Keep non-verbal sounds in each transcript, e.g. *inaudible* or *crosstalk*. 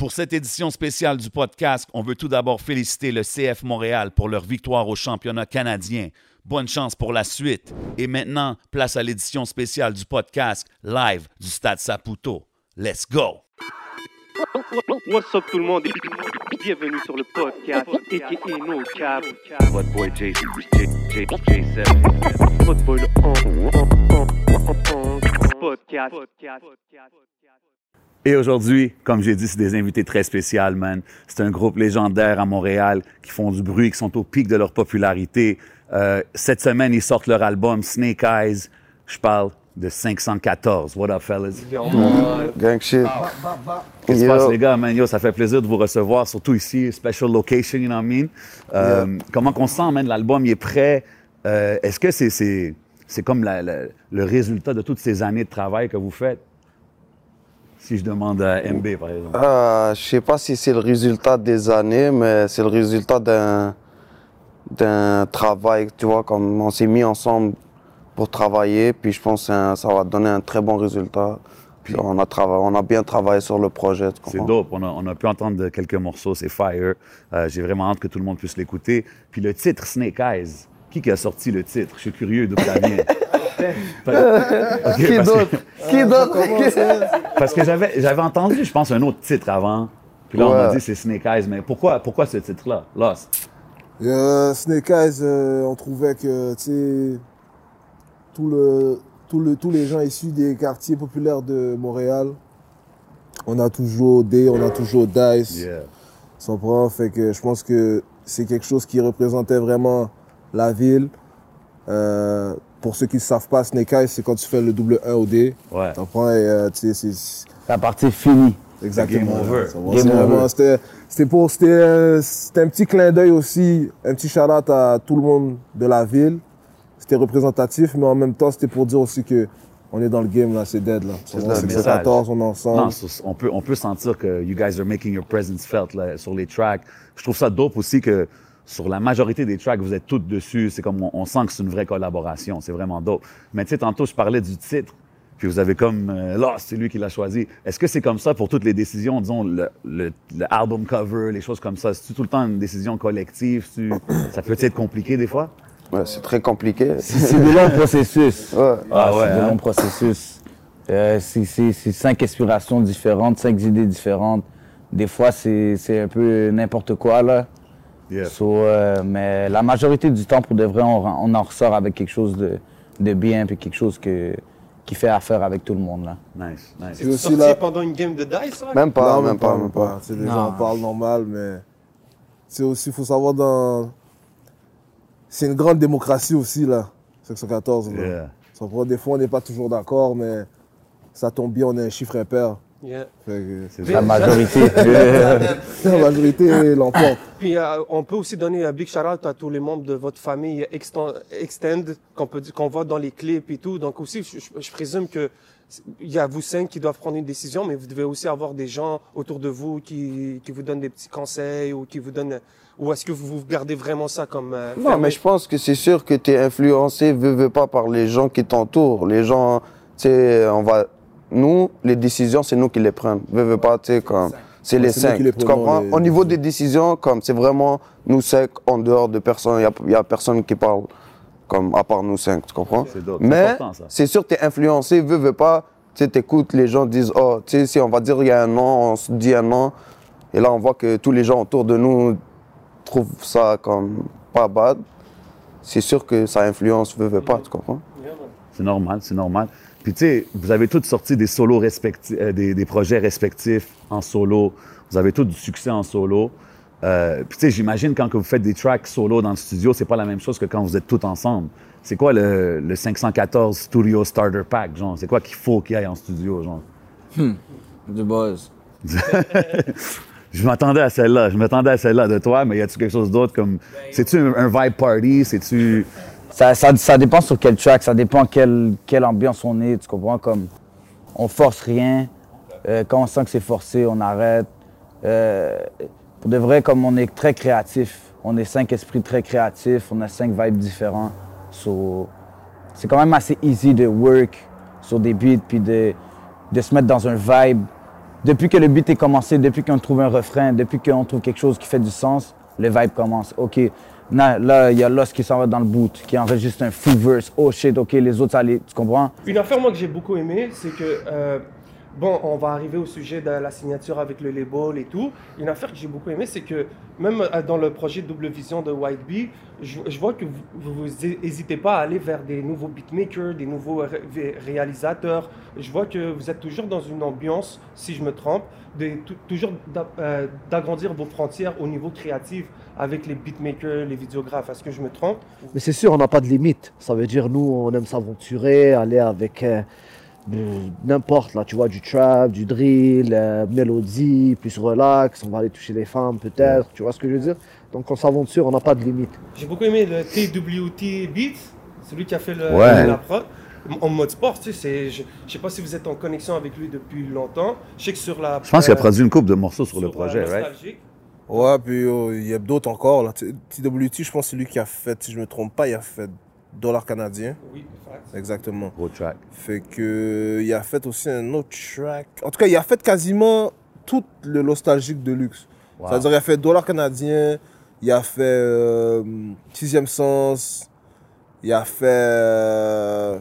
Pour cette édition spéciale du podcast, on veut tout d'abord féliciter le CF Montréal pour leur victoire au championnat canadien. Bonne chance pour la suite. Et maintenant, place à l'édition spéciale du podcast live du Stade Saputo. Let's go! What's up tout le monde bienvenue sur le podcast No Cap. Votre boy J, J, J, J7. Votre boy le on, on, on, podcast. Et aujourd'hui, comme j'ai dit, c'est des invités très spéciaux, man. C'est un groupe légendaire à Montréal qui font du bruit, qui sont au pic de leur popularité. Euh, cette semaine, ils sortent leur album Snake Eyes. Je parle de 514. What up, fellas? Gang shit. Qu'est-ce qui se Yo. passe, les gars? Man, yo, ça fait plaisir de vous recevoir, surtout ici, special location, you know what I mean? Euh, Comment qu'on sent, man? L'album, il est prêt? Euh, Est-ce que c'est c'est c'est comme la- la- le résultat de toutes ces années de travail que vous faites? Si je demande à MB, par exemple. Euh, je sais pas si c'est le résultat des années, mais c'est le résultat d'un d'un travail, tu vois, comme on s'est mis ensemble pour travailler, puis je pense que ça va donner un très bon résultat. Puis on a, on a bien travaillé sur le projet, C'est dope. On a, on a pu entendre quelques morceaux. C'est fire. Euh, J'ai vraiment hâte que tout le monde puisse l'écouter. Puis le titre Snake Eyes. Qui qui a sorti le titre? Je suis curieux d'où ça vient. *laughs* Qui parce d'autre? que- Qui d'autre? Parce que j'avais j'avais entendu, je pense, un autre titre avant. Puis là, on m'a dit c'est Snake Eyes. Mais pourquoi, pourquoi ce titre-là? Lost. Euh, Snake Eyes, euh, on trouvait que, tu sais, tout le, tout le, tous les gens issus des quartiers populaires de Montréal, on a toujours D, on a toujours Dice, Yeah. tu comprends? Fait que je pense que c'est quelque chose qui représentait vraiment la ville. Euh, pour ceux qui ne savent pas, Snake Eyes, c'est quand tu fais le double 1 au D. Ouais. Tu comprends? Et, euh, tu sais, c'est- La partie finie. Exactement. Game over. Game over. C'était c'était pour c'était euh, c'était un petit clin d'œil aussi, un petit shout out à tout le monde de la ville. C'était représentatif, mais en même temps c'était pour dire aussi que on est dans le game là, c'est dead là. C'est On ça, est le 14, on est ensemble. Non, on peut, on peut sentir que you guys are making your presence felt là, sur les tracks. Je trouve ça dope aussi que sur la majorité des tracks, vous êtes toutes dessus. C'est comme on, on sent que c'est une vraie collaboration. C'est vraiment dope. Mais tu sais, tantôt, je parlais du titre. Puis vous avez comme, euh, là, c'est lui qui l'a choisi. Est-ce que c'est comme ça pour toutes les décisions, disons, le, le, le album cover, les choses comme ça? C'est tout le temps une décision collective? Ça peut être compliqué des fois? Ouais, c'est très compliqué. C'est des longs processus. *laughs* Ouais. Ah ouais, c'est des hein? longs processus. Euh, c'est- cinq inspirations différentes, cinq idées différentes. Des fois, c'est c'est un peu n'importe quoi, là. Yeah. So, euh, mais la majorité du temps, pour de vrai, on, on en ressort avec quelque chose de, de bien, puis quelque chose que, qui fait affaire avec tout le monde, là. Nice, nice. C'est aussi Sorti là. pendant une game de dice, là? Même pas, non, même pas, même pas. C'est des Non. gens on parle normal, mais c'est aussi, faut savoir dans. C'est une grande démocratie aussi là, 514. Là. Yeah. Des fois on n'est pas toujours d'accord, mais ça tombe bien, on est un chiffre impair. Yeah. La majorité. *laughs* la majorité l'emporte. Puis euh, on peut aussi donner un big shout out à tous les membres de votre famille extend, extend qu'on peut qu'on voit dans les clips et tout. Donc aussi, je, je- présume que il y a vous cinq qui doivent prendre une décision, mais vous devez aussi avoir des gens autour de vous qui, qui vous donnent des petits conseils ou qui vous donnent. Ou est-ce que vous, vous gardez vraiment ça comme euh, Non, fermé? mais je pense que c'est sûr que tu es influencé, veux, veux pas, par les gens qui t'entourent. Les gens, tu sais, on va. Nous, les décisions, c'est nous qui les prenons. Veux, veux pas, tu sais, comme. C'est les cinq. qui les tu comprends? les Au niveau des décisions, comme c'est vraiment nous cinq en dehors de personne. Il y a, y a personne qui parle comme à part nous cinq, tu comprends? Mais c'est sûr que tu es influencé, veux, veux pas. Tu sais, t'écoutes, les gens disent, oh, tu sais, si on va dire il y a un nom, on se dit un nom. Et là, on voit que tous les gens autour de nous trouvent ça comme pas bad. C'est sûr que ça influence, veux, veux pas, tu comprends? C'est normal, c'est normal. Puis tu sais, vous avez tous sorti des solos respectifs, euh, des, des projets respectifs en solo. Vous avez tous du succès en solo. Euh, puis tu sais, j'imagine quand que vous faites des tracks solo dans le studio, c'est pas la même chose que quand vous êtes tous ensemble. C'est quoi le, le 514 Studio Starter Pack, genre? C'est quoi qu'il faut qu'il y ait en studio, genre? Du buzz. *laughs* Je m'attendais à celle-là, je m'attendais à celle-là de toi, mais y a-tu quelque chose d'autre comme... C'est-tu un, un vibe party? C'est-tu... Ça, ça, ça dépend sur quel track, ça dépend quelle, quelle ambiance on est, tu comprends? Comme, on force rien. Euh, quand on sent que c'est forcé, on arrête. Euh, pour de vrai, comme on est très créatif, on est cinq esprits très créatifs, on a cinq vibes différents. So, c'est quand même assez easy de work sur des beats, puis de, de se mettre dans un vibe depuis que le beat est commencé, depuis qu'on trouve un refrain, depuis qu'on trouve quelque chose qui fait du sens, le vibe commence. OK, là, là, il y a Lost qui s'en va dans le boot, qui enregistre un full verse. Oh shit, OK, les autres, ça tu comprends? Une affaire, moi, que j'ai beaucoup aimé, c'est que, euh, bon, on va arriver au sujet de la signature avec le label et tout. Une affaire que j'ai beaucoup aimé, c'est que même euh, dans le projet Double Vision de White Bee, je, vois que vous, n'hésitez pas à aller vers des nouveaux beatmakers, des nouveaux ré- réalisateurs. Je vois que vous êtes toujours dans une ambiance, si je me trompe, de, tou- toujours euh, d'agrandir vos frontières au niveau créatif avec les beatmakers, les vidéographes. Est-ce que je me trompe Mais c'est sûr, on n'a pas de limite. Ça veut dire, nous, on aime s'aventurer, aller avec euh, euh, n'importe, là, tu vois, du trap, du drill, euh, mélodie, plus relax. On va aller toucher les femmes, peut-être. Tu vois ce que je veux dire? Donc, on s'aventure, on n'a pas de limite. J'ai beaucoup aimé le TWT Beat, celui qui a fait le, Ouais. la prod. En mode sport, tu sais, je, je sais pas si vous êtes en connexion avec lui depuis longtemps. Je sais que sur la. Je pense qu'il a produit une coupe de morceaux sur, le euh, projet, right? Ouais, puis euh, il y a d'autres encore. Là. TWT, je pense que c'est lui qui a fait, si je me trompe pas, il a fait Dollar canadien. Oui, fact. Exactement. Gros track. Fait que il a fait aussi un autre track. En tout cas, il a fait quasiment tout le nostalgique de luxe. Wow. C'est-à-dire, il a fait Dollar canadien, il a fait euh, Sixième Sens, il a fait. euh,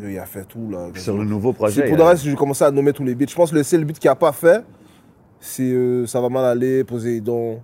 il a fait tout là. Sur le nouveau C'est projet. pour le a- reste, j'ai commencé à nommer tous les beats. Je pense que le seul beat qu'il n'a pas fait, c'est euh, Ça va mal aller, Poséidon,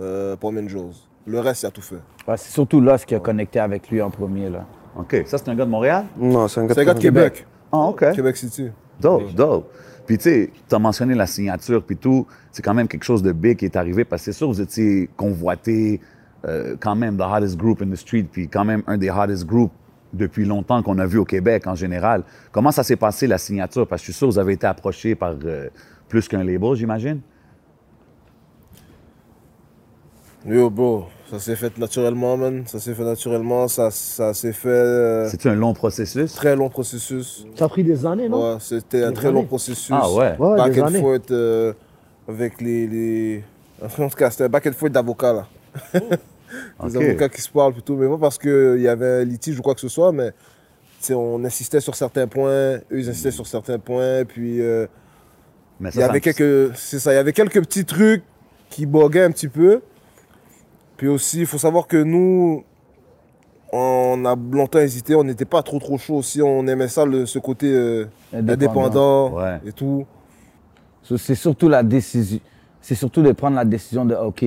euh, Pomme Joe's. Le reste, il a tout fait. Ouais, c'est surtout Lost qui a connecté avec lui en premier. Là. OK. Ça, c'est un gars de Montréal? Non, c'est un gars C'est un gars de Québec. Ah, OK. Québec City. Dope, dope. Puis tu sais, tu as mentionné la signature, puis tout. C'est quand même quelque chose de big qui est arrivé parce que c'est sûr, vous étiez convoité euh, quand même, the hottest group in the street, puis quand même un des hottest groups depuis longtemps qu'on a vu au Québec en général. Comment ça s'est passé la signature? Parce que je suis sûr vous avez été approché par euh, plus qu'un label, j'imagine. Yo, bro, ça s'est fait naturellement, man. Ça s'est fait naturellement. Ça, ça s'est fait. euh, C'est un long processus? très long processus. Ça a pris des années, non? Ouais, c'était un très long processus. Ah ouais. Ouais, back des and années. forth euh, avec les, les. En tout cas, c'était un back and forth d'avocats, là. *laughs* Des Ok. avocats qui se parlent plutôt, mais pas parce qu'il y avait un litige ou quoi que ce soit, mais tu sais, on insistait sur certains points, eux ils insistaient sur certains points, puis euh, Mais il y avait quelques, c'est ça, il y avait quelques petits trucs qui boguaient un petit peu. Puis aussi, il faut savoir que nous, on a longtemps hésité, on n'était pas trop trop chaud aussi, on aimait ça, le- ce côté euh, indépendant, Ouais. et tout. C'est surtout la décision. C'est surtout de prendre la décision de OK,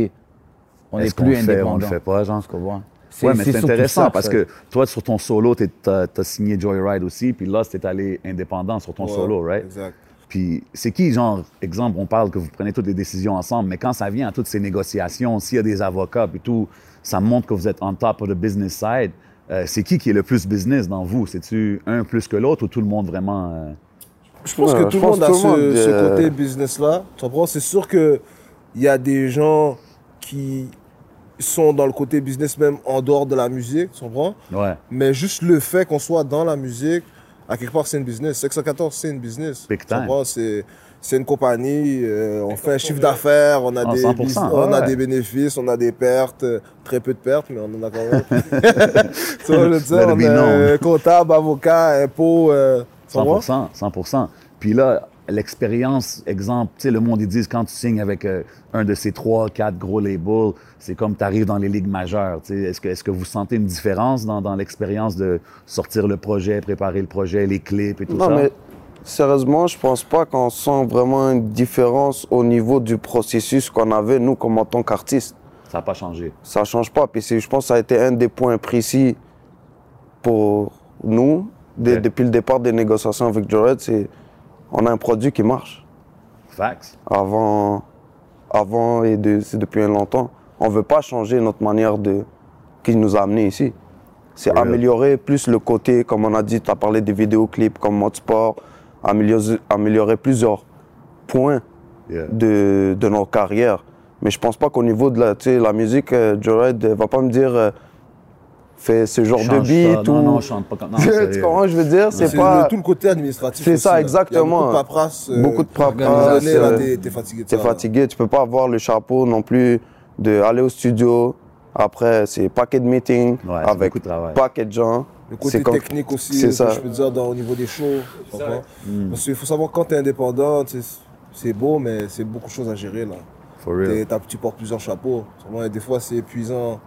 on qu'on plus indépendant. on le fait pas, genre? Comprends? Ouais, mais c'est intéressant ça, parce que toi, sur ton solo, tu as, signé Joyride aussi, puis là, c'était allé indépendant sur ton Ouais, solo, right? Exact. Puis c'est qui, genre, exemple, on parle que vous prenez toutes les décisions ensemble, mais quand ça vient à toutes ces négociations, s'il y a des avocats et tout, ça montre que vous êtes on top of the business side. Euh, c'est qui qui est le plus business dans vous? C'est-tu un plus que l'autre ou tout le monde vraiment... euh, Je pense Ouais, que tout le monde a monde, ce euh, côté business-là. Tu comprends? C'est sûr qu'il y a des gens qui sont dans le côté business même en dehors de la musique, tu comprends? Ouais, Mais juste le fait qu'on soit dans la musique, à quelque part, c'est une business. 614, c'est une business. C'est, c'est une compagnie, euh, on fait un chiffre d'affaires, on, a Ah, des 100%, bus- on a ouais. des bénéfices, on a des pertes, euh, très peu de pertes, mais on en a quand même. *laughs* *laughs* tu vois, je veux dire, on a un comptable, avocat, impôts, euh, tu comprends? 100 100 Puis là, l'expérience, exemple, tu sais, le monde, ils disent quand tu signes avec euh, un de ces trois, quatre gros labels, c'est comme tu arrives dans les ligues majeures. tu sais. Est-ce que, vous sentez une différence dans, dans l'expérience de sortir le projet, préparer le projet, les clips et tout Non, ça? mais sérieusement, je pense pas qu'on sent vraiment une différence au niveau du processus qu'on avait, nous, comme en tant qu'artistes. Ça n'a pas changé. Ça change pas. Puis je pense que ça a été un des points précis pour nous, depuis le départ des négociations avec Jared, c'est on a un produit qui marche. Facts. Avant, avant et de- c'est depuis un longtemps. On veut pas changer notre manière de qui nous a amenés ici. C'est améliorer plus le côté, comme on a dit, tu as parlé des vidéoclips comme mode sport, améliorer, améliorer plusieurs points Yeah. de, de nos carrières. Mais je pense pas qu'au niveau de la, musique, euh, Jared euh, va pas me dire euh, fais ce genre de beat ça. ou. Non, non, je chante pas comme... *laughs* Tu comprends je veux dire? C'est pas. le- tout le côté administratif. C'est ça, là. Il y a exactement. beaucoup de paperasse. euh, Beaucoup de paperasse, euh, t'es- t'es fatigué T'es fatigué, tu peux pas avoir le chapeau non plus de aller au studio. Après, c'est paquet de meetings Ouais, avec paquet de gens. le côté technique aussi, c'est ça. je peux dire, dans, au niveau des shows. tu comprends? Mm. Parce qu'il faut savoir, quand tu es indépendant, c'est beau, mais c'est beaucoup de choses à gérer. Là. For real. T'es- t'as- tu portes plusieurs chapeaux. Et des fois, c'est épuisant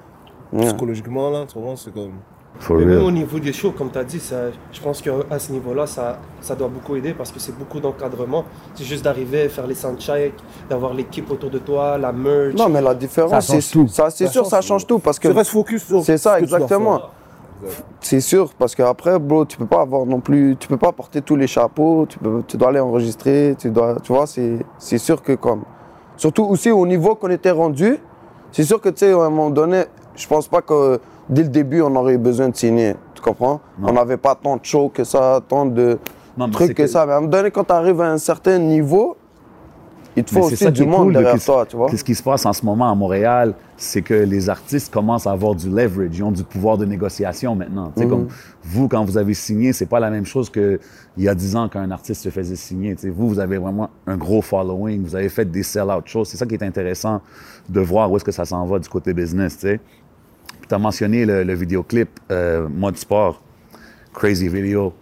Ouais. psychologiquement. Là, tu comprends? c'est comme... For Mais même au niveau des shows, comme tu as dit, ça, je pense qu'à ce niveau-là, ça, ça doit beaucoup aider parce que c'est beaucoup d'encadrement. C'est juste d'arriver, faire les soundchecks, d'avoir l'équipe autour de toi, la merch. Non, mais la différence, Ça change c'est tout. ça, c'est Ça sûr, change ça change tout parce que Tu restes focus sur c'est ça ce que tu dois exactement. C'est sûr parce qu'après, bro, tu peux pas avoir non plus, tu peux pas porter tous les chapeaux, tu peux, tu dois aller enregistrer, tu dois, tu vois, c'est, c'est sûr que comme, surtout aussi au niveau qu'on était rendu, c'est sûr que tu sais, à un moment donné, je pense pas que dès le début on aurait eu besoin de signer, tu comprends? Non. On n'avait pas tant de shows que ça, tant de Non, mais trucs que, ça, mais à un moment donné, quand tu arrives à un certain niveau, il te Mais faut c'est aussi ça du monde cool derrière toi, tu vois? Qu'est-ce qui se passe en ce moment à Montréal, c'est que les artistes commencent à avoir du leverage, ils ont du pouvoir de négociation maintenant. Sais, Mhm. Comme vous, quand vous avez signé, c'est pas la même chose qu'il y a 10 ans quand un artiste se faisait signer. Tu sais, vous, vous avez vraiment un gros following, vous avez fait des sell-out shows. C'est ça qui est intéressant de voir où est-ce que ça s'en va du côté business. Tu as mentionné le, le vidéoclip euh, Mode Sport, Crazy Video,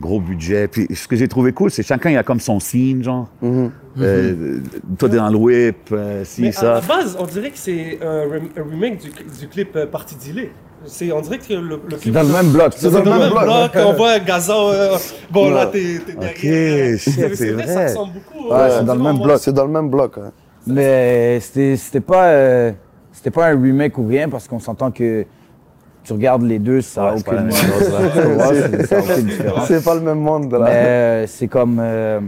gros budget. Puis ce que j'ai trouvé cool, c'est chacun il a comme son scene, genre. Mhm. Euh, toi, t'es dans le whip, euh, si, Mais ça. à la base, on dirait que c'est un, rem- un remake du, du clip euh, Parti Dilé. C'est, on dirait que le, le clip. Dans le même bloc. C'est dans le même bloc, on voit Gazan. euh, bon, là, Ouais. t'es, t'es Ok, derrière. shit, c'est, vrai, vrai. ça ressemble beaucoup. Ouais, euh, c'est dans le même moi, bloc. C'est dans le même bloc. hein. Mais c'était c'était pas, euh, c'était pas un remake ou rien parce qu'on s'entend que tu regardes les deux, ça n'a Ouais, aucune, là. *laughs* C'est- différence. Pas le même monde de la. Mais euh, c'est comme. euh,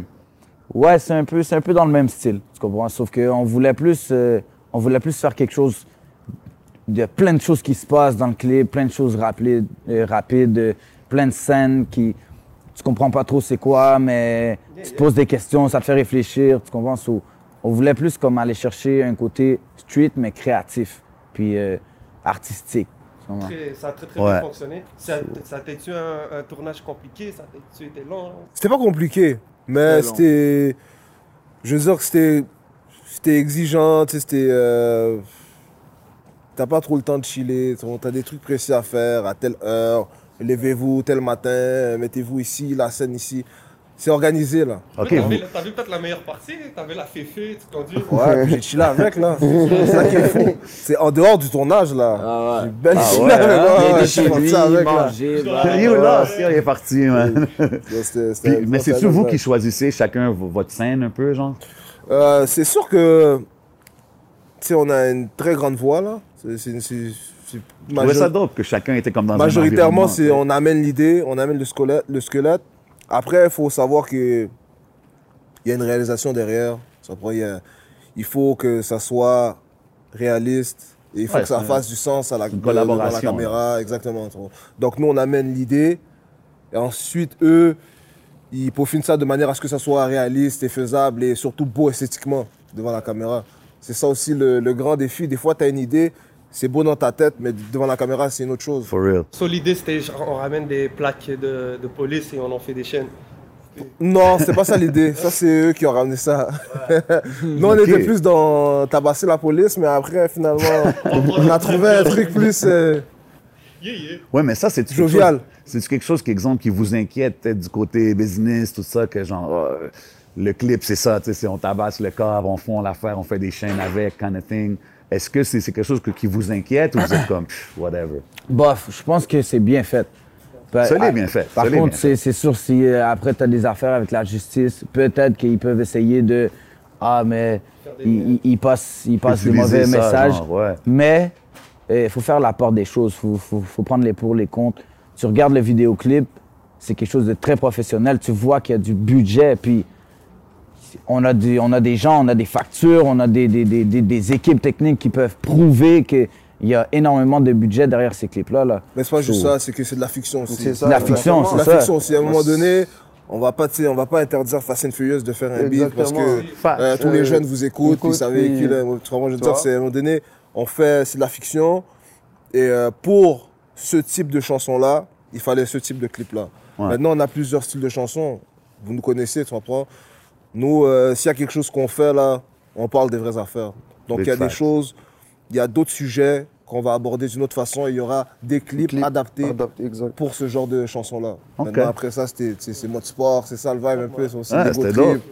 ouais, c'est un, peu, c'est un peu dans le même style, tu comprends? Sauf qu'on voulait plus. euh, on voulait plus faire quelque chose. Il y a plein de choses qui se passent dans le clip, plein de choses rapides, euh, rapides plein de scènes qui. Tu comprends pas trop c'est quoi, mais tu te poses des questions, ça te fait réfléchir, tu comprends? So, on voulait plus comme aller chercher un côté street, mais créatif, puis euh, artistique. très- ça a très très Ouais. bien fonctionné. Ça, ça a été un, un tournage compliqué, ça a été long? C'était pas compliqué, mais c'était. Je veux dire que c'était. C'était exigeant, tu sais, c'était. euh, T'as pas trop le temps de chiller, t'as des trucs précis à faire à telle heure. Levez-vous tel matin, mettez-vous ici, la scène ici. C'est organisé là. OK, T'as vu, peut-être la meilleure partie, t'avais la féfé, tu conduis. Ouais, j'ai chillé avec là. *laughs* C'est ça qui est fou. C'est en dehors du tournage là. Ah ouais. J'ai belle Ah chillé ouais, avec, hein? ouais, chez lui, avec, là. manger, Il est là? Il parti, man? Ouais, c'était- *laughs* c'était- Puis- mais c'est-tu vous qui choisissez chacun votre scène un peu, genre? Euh, c'est sûr que, tu sais, on a une très grande voix là. C'est, c'est, c'est- c'est ça major- dope que chacun était comme dans majoritairement, un c'est on amène l'idée, on amène le squelette. Le squelette. Après, il faut savoir que il y a une réalisation derrière. Il, y a- il faut que ça soit réaliste. Et il faut Ouais, que ça fasse du sens à la, caméra. Exactement. Donc nous, on amène l'idée. Et ensuite, eux, ils peaufinent ça de manière à ce que ça soit réaliste et faisable et surtout beau esthétiquement devant la caméra. C'est ça aussi le, le grand défi. Des fois, tu as une idée, c'est beau dans ta tête, mais devant la caméra, c'est une autre chose. For real. So, l'idée, c'était on ramène des plaques de, de police et on en fait des chaînes. Non, c'est pas ça l'idée. Ça, c'est eux qui ont ramené ça. Nous, on Ok. était plus dans tabasser la police, mais après, finalement, on a trouvé un truc plus euh, Yeah, yeah. Ouais, mais ça, c'est jovial. C'est quelque chose qui, exemple, qui vous inquiète peut-être du côté business, tout ça, que genre, euh, le clip, c'est ça, tu sais, c'est on tabasse le corps, on fond l'affaire, on fait des chaînes avec, kind of thing. Est-ce que c'est quelque chose que- qui vous inquiète ou vous êtes comme, whatever? Bof, je pense que c'est bien fait. Ça l'est ah, bien fait, Par contre, c'est sûr, si euh, après tu as des affaires avec la justice, peut-être qu'ils peuvent essayer de. Ah, mais ils ils- ils passent, ils passent des mauvais ça, messages. genre, ouais. Mais il faut faire la part des choses. Il faut, faut- faut prendre les pour, les contre. Tu regardes le vidéoclip, c'est quelque chose de très professionnel. Tu vois qu'il y a du budget. Puis on a, des, on a des gens, on a des factures, on a des, des, des- des- des équipes techniques qui peuvent prouver qu'il y a énormément de budget derrière ces clips-là. Là. Mais c'est pas juste So- ça, c'est que c'est de la fiction aussi. C'est ça, La fiction, C'est c'est la ça. fiction aussi. À un moment donné, on va pas, on va pas interdire Fast and Furious de faire un beat parce que euh, tous les jeunes vous écoutent, écoute, ça véhicule. euh, Tu comprends, je veux c'est à un moment donné, on fait, c'est de la fiction. Et euh, pour ce type de chanson-là, il fallait ce type de clip-là. Ouais. Maintenant, on a plusieurs styles de chansons. Vous nous connaissez, tu comprends. Nous, euh, s'il y a quelque chose qu'on fait là, on parle des vraies affaires. Donc il y a des choses, il y a d'autres sujets qu'on va aborder d'une autre façon. Il y aura des clips, Clip adaptés Adapté, pour ce genre de chansons-là. Maintenant, après ça, c'est, c'est mode sport, c'est ça le vibe un peu, c'est aussi Ah, des dope. clips.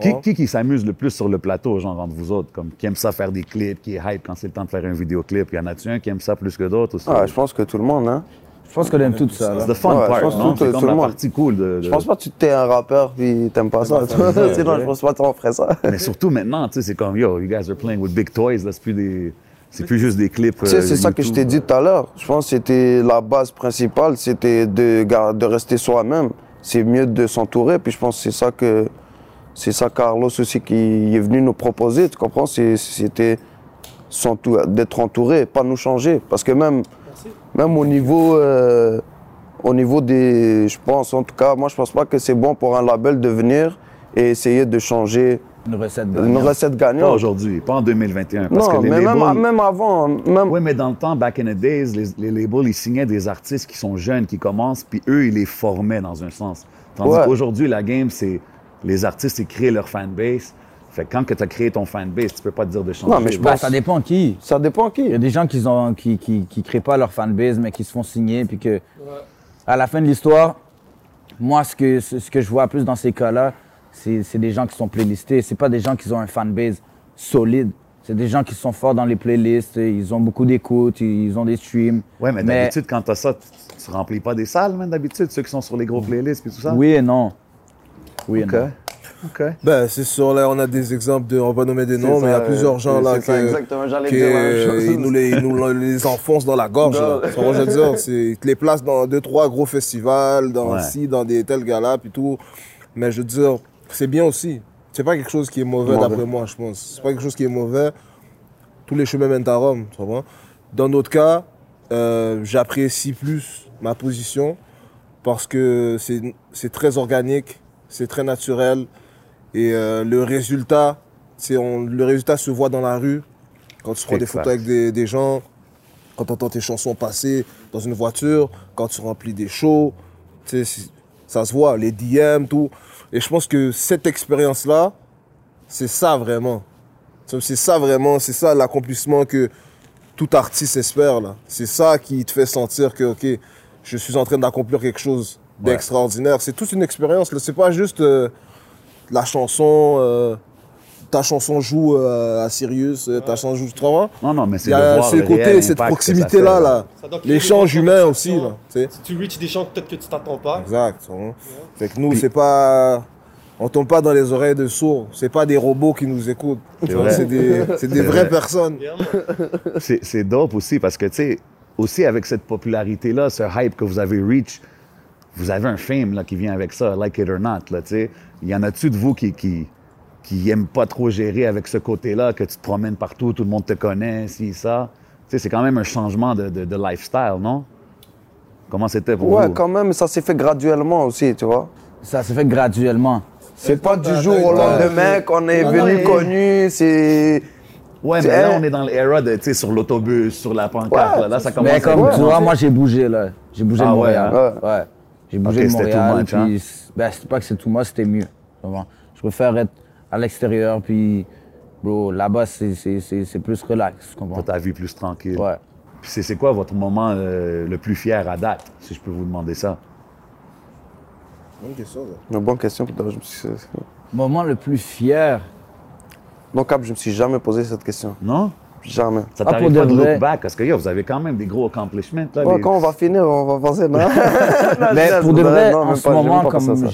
Qui, qui, qui s'amuse le plus sur le plateau, genre entre vous autres, comme qui aime ça faire des clips, qui est hype quand c'est le temps de faire un vidéoclip? Y en a-tu un qui aime ça plus que d'autres aussi? Ah, je pense que tout le monde, hein. Je pense qu'on aime tout ça. C'est the fun Ouais, je part, pense non? C'est comme la partie cool de... de- Je pense pas que tu t'es un rappeur puis t'aimes pas ça. pas faire ça, Sinon, je pense pas que tu ferais ça. Mais surtout maintenant, tu sais, c'est comme, yo, you guys are playing with big toys, là, c'est plus des... C'est plus juste des clips. Tu sais, euh, c'est ça que je t'ai dit tout à l'heure. Je pense que c'était la base principale, c'était de, de rester soi-même. C'est mieux de s'entourer. Puis je pense que c'est ça que c'est ça Carlos aussi qui est venu nous proposer. Tu comprends? C'était d'être entouré, pas nous changer. Parce que même, même au niveau, euh, au niveau des, je pense en tout cas, moi je pense pas que c'est bon pour un label de venir et essayer de changer Une recette une gagnante. recette Pas gagnante. aujourd'hui, pas en 2021. Parce Non, que les mais même, même avant, même, Oui, mais dans le temps, back in the days, les, les labels, ils signaient des artistes qui sont jeunes, qui commencent, puis eux, ils les formaient dans un sens. Tandis Ouais. qu'aujourd'hui, la game, c'est les artistes, ils créent leur fanbase. Fait que quand tu as créé ton fanbase, tu peux pas te dire de changer. Non, mais je Bah, pense- ça dépend qui. ça dépend qui. Il y a des gens qui ont qui, qui, qui créent pas leur fanbase mais qui se font signer puis que à la fin de l'histoire, moi ce que ce ce que je vois plus dans ces cas-là, c'est c'est des gens qui sont playlistés, c'est pas des gens qui ont un fanbase solide. C'est des gens qui sont forts dans les playlists, ils ont beaucoup d'écoute, ils ont des streams. Ouais, mais d'habitude, quand tu as ça, tu, tu remplis pas des salles, man, d'habitude, ceux qui sont sur les gros playlists et tout ça. Oui et non. Oui et non. Ben, c'est sûr, là, on a des exemples de, on va nommer des noms, mais il y a plusieurs euh, gens là chose. ils nous les, ils nous les enfoncent dans la gorge, là. Je veux dire, c'est, ils te les placent dans deux, trois gros festivals, dans Ouais. ci, dans des tels galas, puis tout. Mais je veux dire, c'est bien aussi. C'est pas quelque chose qui est mauvais, Mauvais. d'après moi, je pense. C'est pas quelque chose qui est mauvais. Tous les chemins mènent à Rome, tu vois. Dans notre cas, euh, j'apprécie plus ma position parce que c'est c'est très organique, c'est très naturel et euh, le résultat, on, le résultat se voit dans la rue quand tu prends des photos avec des, des gens, quand tu entends tes chansons passer dans une voiture, quand tu remplis des shows, ça se voit, les DM, tout. Et je pense que cette expérience-là, c'est ça vraiment. C'est ça vraiment, c'est ça l'accomplissement que tout artiste espère là. C'est ça qui te fait sentir que ok, je suis en train d'accomplir quelque chose d'extraordinaire. C'est toute une expérience. là. C'est pas juste euh, la chanson. euh, ta chanson joue euh, à Sirius, euh, ta chanson joue. Tu Non, non, mais c'est Il y a ce le côté, cette impact que ça proximité là, L'échange humain aussi là. Si tu reach des gens peut-être que tu t'attends pas. Exact. tu vois. Fait que nous, c'est pas. On tombe pas dans les oreilles de sourds. C'est pas des robots qui nous écoutent. Vrai. C'est des, vraies vrai. personnes. C'est dope aussi parce que, tu sais, aussi avec cette popularité-là, ce hype que vous avez reach, vous avez un fame là, qui vient avec ça, like it or not. Là, tu sais. Il y en a-tu de vous qui, qui, qui aiment pas trop gérer avec ce côté-là, que tu te promènes partout, tout le monde te connaît, si, ça? Tu sais, c'est quand même un changement de, de, de lifestyle, non? Comment c'était pour Ouais, vous? quand même, ça s'est fait graduellement aussi, tu vois. Ça s'est fait graduellement. C'est pas du jour au lendemain qu'on est Non, venu non, connu, c'est... Ouais, mais là, on est dans l'era de, tu sais, sur l'autobus, sur la pancarte, Ouais, là, là, ça commence Mais comme à... tu vois, moi j'ai bougé là. J'ai bougé Ah de ouais, Montréal. hein? Ouais. J'ai bougé Ok, de Montréal. hein? puis ben, c'est pas que c'est tout moi, c'était mieux. Je préfère être à l'extérieur, puis bro, là-bas c'est- c'est c'est- c'est plus relax. Tu comprends? T'as ta vie plus tranquille. Ouais. Puis c'est c'est quoi votre moment euh, le plus fier à date, si je peux vous demander ça? Bonne question, ça. Une bonne question. je me suis- Moment le plus fier? Non, Cap, je me suis jamais posé cette question. Non? Jamais. Ça Ah, t'arrive pour pas de look back? Parce que yo, vous avez quand même des gros accomplishments. Là, Ouais, les- quand on va finir, on va penser, non? *laughs* *laughs* Mais Non, pour de vrai, non, en ce pas, moment, comme ça.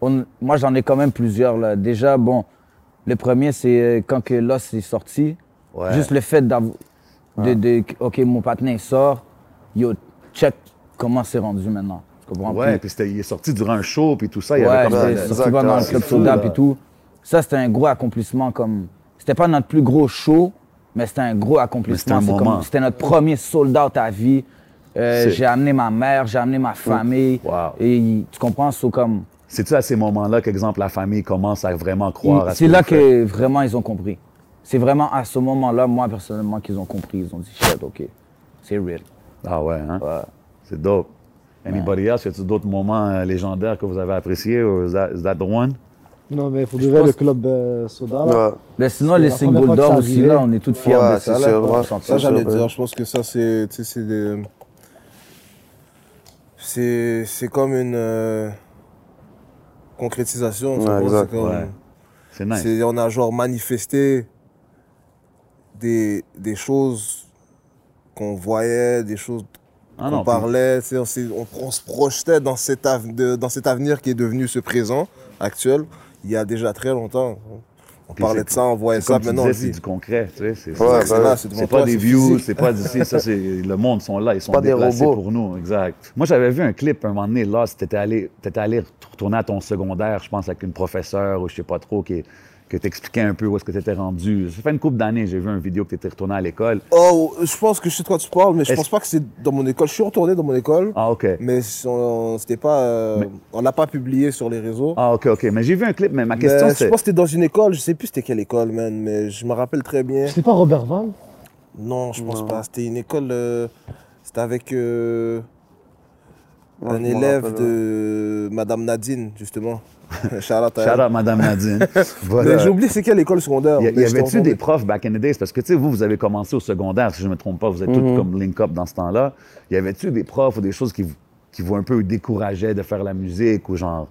on- moi j'en ai quand même plusieurs. Là. Déjà, bon, le premier c'est euh, quand que l'os est sorti. Ouais. Juste le fait d'avoir. De, de- ok, mon partenaire sort, yo, check comment c'est rendu maintenant. Tu comprends? Ouais, Puis- puis c'était- il est sorti durant un show, puis tout ça. Il y Ouais, avait comme c'est souvent dans le club soda et tout. Ça, c'était un gros accomplissement comme. C'était pas notre plus gros show, mais c'était un gros accomplissement. C'était notre premier sold out à vie. Euh, j'ai amené ma mère, j'ai amené ma famille. Wow. Et tu comprends, c'est comme. C'est-tu à ces moments-là qu'exemple, la famille commence à vraiment croire à ce C'est là que vraiment ils ont compris. C'est vraiment à ce moment-là, moi personnellement, qu'ils ont compris. Ils ont dit shit, ok, c'est real. Ah ouais, hein? Ouais. C'est dope. Anybody else? Y a-t-il d'autres moments euh, légendaires que vous avez appréciés? Ou is that, is that the one? Non, mais pour de vrai, le club euh, Soda, là, Ouais. Mais sinon, les singles d'or aussi, là, on est tous fiers Ouais, de c'est ça. sûr, là, Ça, j'allais peu. dire. Je pense que ça, c'est, des- c'est, c'est comme une euh, concrétisation. Ouais, c'est nice. on a genre manifesté des, des choses qu'on voyait, des choses Ah on non, puis- parlait, on, s'est- on- on se projetait dans cet, av- de- dans cet avenir qui est devenu ce présent actuel, il y a déjà très longtemps. On parlait de ça, on voyait ça, comme tu maintenant on le disais, c'est du concret, tu sais. C'est Ouais, toi, pas des views, c'est pas d'ici, ça c'est le monde sont là, ils sont Pas des déplacés robots. pour nous, exact. Moi j'avais vu un clip un moment donné là, c'était allé t'étais allé retourner à ton secondaire, je pense avec une professeure ou je sais pas trop qui que t'expliquais un peu où est-ce que t'étais rendu. Ça fait une couple d'années, j'ai vu une vidéo que t'étais retourné à l'école. Oh, je pense que je sais de quoi tu parles, mais je pense pas que c'est dans mon école. Je suis retourné dans mon école, Ah OK. mais on, c'était pas, euh, Mais- on l'a pas publié sur les réseaux. Ah OK OK, mais j'ai vu un clip mais ma question je c'est pense que c'était dans une école, je sais plus c'était quelle école, man, mais je me rappelle très bien. c'était pas Robert Val? Non, je pense Non. pas. C'était une école, euh, c'était avec euh, Ouais, un je élève rappelle, de Madame Nadine, justement. Charlotte. *laughs* Shout out Madame Nadine. *laughs* Voilà. Mais j'ai oublié c'est quelle école secondaire? Y, avait-tu des profs back in the days? Parce que, tu sais, vous, vous avez commencé au secondaire, si je ne me trompe pas, vous êtes tous comme link-up dans ce temps-là. Y avait-tu des profs ou des choses qui, vous- qui vous un peu décourageaient de faire la musique ou genre,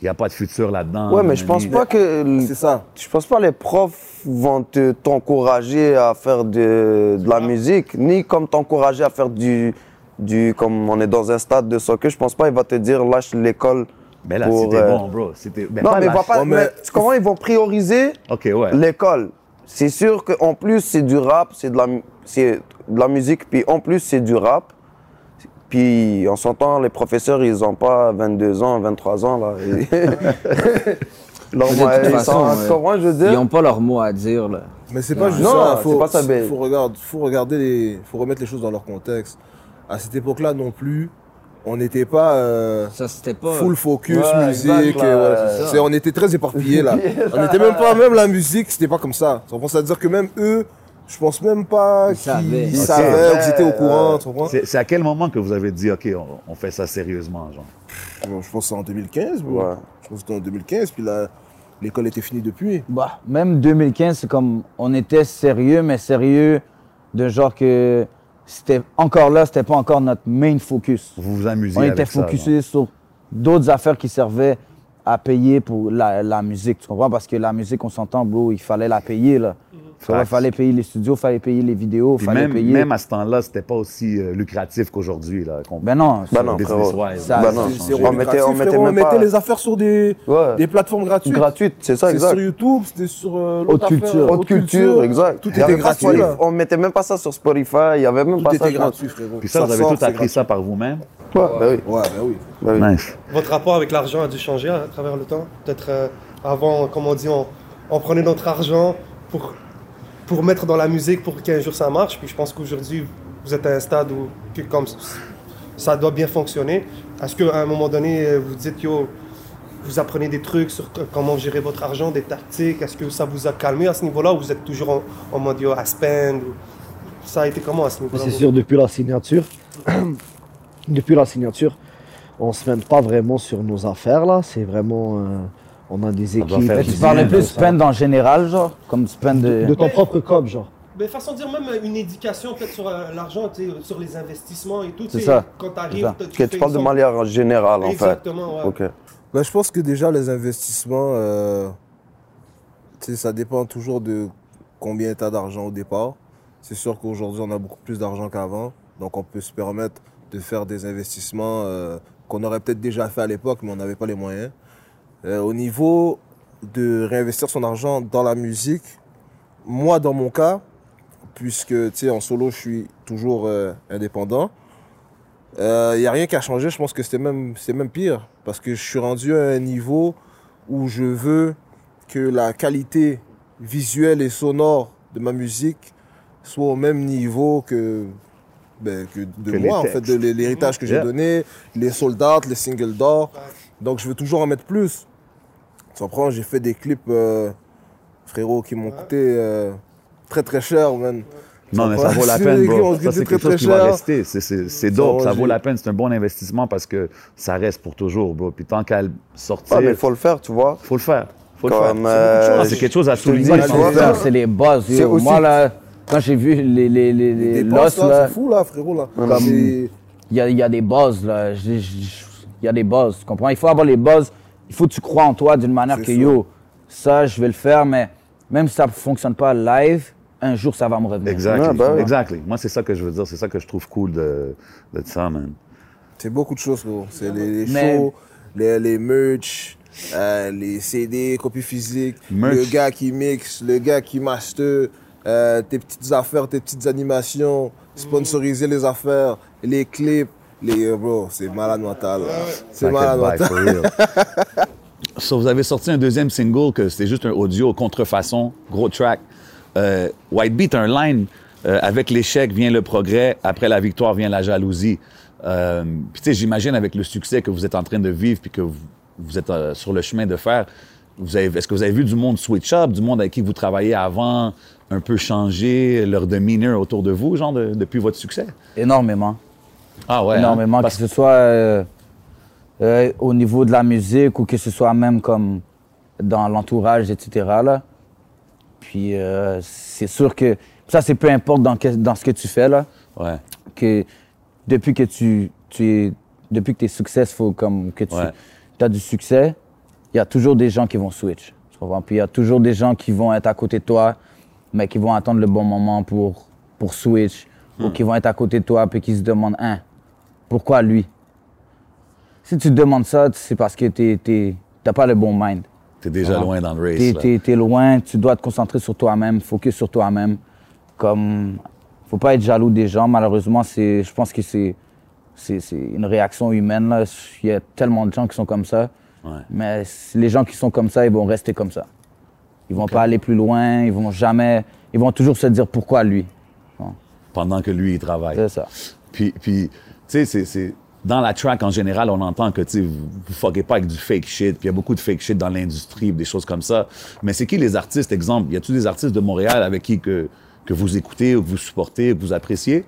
il n'y a pas de futur là-dedans? Ouais, mais je pense pas que. C'est ça. Je pense pas les profs vont te- t'encourager à faire de, de la musique, ni comme t'encourager à faire du, du. Comme on est dans un stade de soccer, je pense pas il va te dire lâche l'école. Ben là, pour, c'était euh, bon, bro. C'était. ben, non, pas mais, va pas, Ouais, mais- mais tu comprends, ils vont prioriser ouais. l'école? C'est sûr qu'en plus, c'est du rap, c'est de, la, de la musique, puis en plus, c'est du rap. Puis on s'entend, les professeurs, ils ont pas 22 ans, 23 ans, là. Leur Mais ils façon, sont- tu comprends, je veux Ils dire? n'ont pas leur mot à dire, là. Mais c'est pas juste Non, ça. Faut, pas ça, faut, regarder, faut regarder les, faut remettre les choses dans leur contexte. À cette époque-là non plus, on n'était pas euh, Ça, c'était pas. full focus Ouais, musique. exact, là, ouais, c'est- c'est c'est- on était très éparpillés là. *laughs* on était même pas, même la musique, c'était pas comme ça. Tu comprends? C'est-à-dire que même eux, je pense même pas Ils savaient. qu'ils savaient, qu'ils étaient au courant. Tu comprends? C'est c'est à quel moment que vous avez dit, OK, on, on fait ça sérieusement, genre? Bon, Je pense que c'est en 2015. bro. Ouais. Je pense que c'était en 2015, puis là, l'école était finie depuis. Bah, même 2015, c'est comme on était sérieux, mais sérieux de genre que c'était encore là, c'était pas encore notre main focus. Vous vous amusez On était focusé sur d'autres affaires qui servaient à payer pour la, la musique, tu comprends? Parce que la musique, on s'entend, bro, il fallait la payer, là. Il fallait payer les studios, il fallait payer les vidéos, Puis fallait même, payer... même à ce temps-là, c'était pas aussi euh, lucratif qu'aujourd'hui, là. Ben non, Ben non, frérot. business-wise. Ça- Ben non. C'est- c'est On mettait, on mettait frérot, on mettait pas... les affaires sur des, Ouais. des plateformes gratuites. gratuites, c'est ça, C'était exact. sur YouTube, c'était sur euh, Haute culture. Haute culture, exact. Tout était gratuit. On mettait même pas ça sur Spotify, il y avait même Tout pas ça. était je pense. gratuit, frérot. Puis ça, vous avez tout appris ça par vous-même? Ouais, ben oui. Ouais, ben oui. ben oui. Nice. Votre rapport avec l'argent a dû changer à travers le temps? Peut-être euh, avant, comme on dit, on, on prenait notre argent pour, pour mettre dans la musique pour qu'un jour ça marche. Puis je pense qu'aujourd'hui, vous êtes à un stade où comme ça doit bien fonctionner. Est-ce qu'à un moment donné, vous dites, yo, vous apprenez des trucs sur co- comment gérer votre argent, des tactiques? Est-ce que ça vous a calmé à ce niveau-là ou vous êtes toujours en, mode, yo, à spend Ça a été comment à ce niveau-là? C'est sûr, depuis la signature, *clears throat* depuis la signature, on se mène pas vraiment sur nos affaires là. C'est vraiment, euh, on a des équipes. tu parlais plus ça. spend en général, genre, comme spend de... de ton propre com, genre. Mais façon de dire, même une éducation peut-être sur euh, l'argent, tu sur les investissements et tout. tu C'est ça. Quand tu arrives, ça. tu Ok, fais tu parles de manière générale, en fait. Exactement, ouais. Ok. Ben, je pense que déjà, les investissements, euh, tu sais, ça dépend toujours de combien tu as d'argent au départ. C'est sûr qu'aujourd'hui, on a beaucoup plus d'argent qu'avant. Donc, on peut se permettre de faire des investissements euh, qu'on aurait peut-être déjà fait à l'époque, mais on n'avait pas les moyens. Euh, au niveau de réinvestir son argent dans la musique, moi, dans mon cas, puisque, tu sais, en solo, je suis toujours euh, indépendant, il n'y a rien qui a changé. Je pense que c'était même, c'est même pire. Parce que je suis rendu à un niveau où je veux que la qualité visuelle et sonore de ma musique soit au même niveau que, ben, que de Que moi, en fait, de l'héritage que j'ai Yeah. donné, les soldats, les singles d'or. Donc je veux toujours en mettre plus. Tu comprends, j'ai fait des clips, euh, frérot, qui m'ont coûté euh, très très cher, man. Non, mais Ça ça va. vaut la peine, bro. clips, on se Ça, c'est très, quelque chose qui va cher. rester. C'est- C'est c'est dope. Ça, vaut la peine. C'est un bon investissement parce que ça reste pour toujours, bro. Puis tant qu'à le sortir, Ouais, mais il faut le faire, tu vois. faut le faire. Faut le faire. C'est euh. C'est quelque chose à souligner. C'est les buzz. Moi, là, quand j'ai vu les, les, les, l'os, là, c'est fou, là, frérot, là. Il y a, il y a des buzz, là. Il y a des buzz, tu comprends? Il faut avoir les buzz. Il faut que tu crois en toi d'une manière que, ça. yo, ça, je vais le faire, mais même si ça ne fonctionne pas live, un jour, ça va me revenir. Exactly. Bah. Exactly. Moi, c'est ça que je veux dire. C'est ça que je trouve cool de, de ça, man. C'est beaucoup de choses, gros. C'est les, les Mais- shows, les, les merch, euh, les CD, copies physiques, Merch. le gars qui mixe, le gars qui master, euh, tes petites affaires, tes petites animations, sponsoriser les affaires, les clips. Les, euh, bro, c'est malade mental. C'est malade mental. *laughs* so, vous avez sorti un deuxième single que c'était juste un audio contrefaçon, gros track. Euh, White Beat, un line euh, avec l'échec vient le progrès, après la victoire vient la jalousie. Euh, puis tu sais, j'imagine avec le succès que vous êtes en train de vivre puis que vous, vous êtes euh, sur le chemin de faire, est-ce que vous avez vu du monde switch up, du monde avec qui vous travaillez avant, un peu changer leur demeanor autour de vous, genre de- depuis votre succès? Énormément. Ah ouais. hein? énormément, Parce que ce soit euh, euh, au niveau de la musique ou que ce soit même comme dans l'entourage, etc. Là. Puis euh, c'est sûr que ça, c'est peu importe dans, dans ce que tu fais, là, Ouais. que depuis que tu, tu es, depuis que tu es successful, comme que tu Ouais. as du succès, il y a toujours des gens qui vont switch. Tu comprends? Puis il y a toujours des gens qui vont être à côté de toi, mais qui vont attendre le bon moment pour, pour switch, Hmm. ou qui vont être à côté de toi, puis qui se demandent, hein, pourquoi lui? Si tu te demandes ça, c'est parce que tu n'as pas le bon mind. T'es déjà Ah. loin dans le race. T'es- t'es loin, tu dois te concentrer sur toi-même, focus sur toi-même. Comme, faut pas être jaloux des gens, malheureusement, je pense que c'est, une réaction humaine. Là. Il y a tellement de gens qui sont comme ça. Ouais. Mais les gens qui sont comme ça, ils vont rester comme ça. Ils vont pas aller plus loin, ils vont jamais, ils vont toujours se dire pourquoi lui. Pendant que lui, il travaille. C'est ça. Puis, puis tu sais, c'est- c'est... Dans la track, en général, on entend que, tu sais, vous ne fuckez pas avec du fake shit, puis il y a beaucoup de fake shit dans l'industrie, des choses comme ça. Mais c'est qui les artistes, exemple? Y a-t-il des artistes de Montréal avec qui que, que vous écoutez, ou que vous supportez, ou que vous appréciez?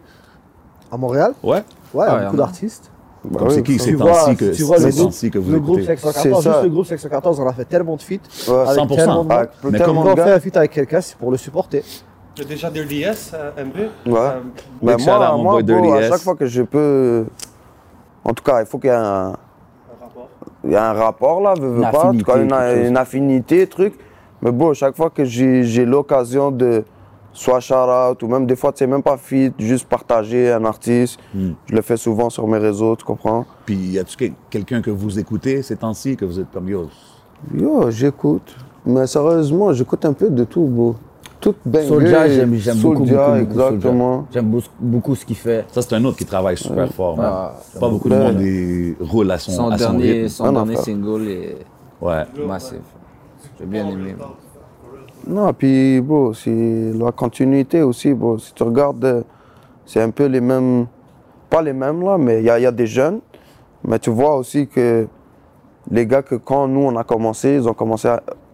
À Montréal? Ouais? Ouais, il y a beaucoup d'artistes. Bah Comme oui, c'est qui ces temps-ci si que, tu vois le groupe- que vous Le groupe écoutez? 614, C'est juste le groupe 614, on a fait tellement de feats. Ouais. avec 100%. tellement de monde. Avec Mais tellement comme Quand de on fait un feat avec quelqu'un, c'est pour le supporter. Il y a déjà Dirty S, euh, MB. Ouais. Euh, moi, à mon moi boy bro, Dirty à chaque fois que je peux. En tout cas, il faut qu'il y ait un, un rapport. il y a un rapport là, veux, veux pas, en tout cas, une, affinité, truc. Mais bon, chaque fois que j'ai j'ai l'occasion de soit shout-out ou même des fois, tu sais, même pas feat, juste partager un artiste, Hmm. je le fais souvent sur mes réseaux, tu comprends? Puis y a-tu quel- quelqu'un que vous écoutez ces temps-ci, que vous êtes comme yo? Yo, j'écoute. Mais sérieusement, j'écoute un peu de tout, bro. Tout banger. Soulja, j'aime, j'aime beaucoup, beaucoup, beaucoup exactement. J'aime beaucoup, ce qu'il fait. Ça, c'est un autre qui travaille super fort. Ah, pas beaucoup de monde roule à son, Son à son dernier, rythme. son Un dernier single est Ouais. massif. J'ai bien aimé. Non, puis, bro, c'est la continuité aussi, bro. Si tu regardes, euh, c'est un peu les mêmes. Pas les mêmes, là, mais il y y a des jeunes. Mais tu vois aussi que les gars, que quand nous, on a commencé, ils ont commencé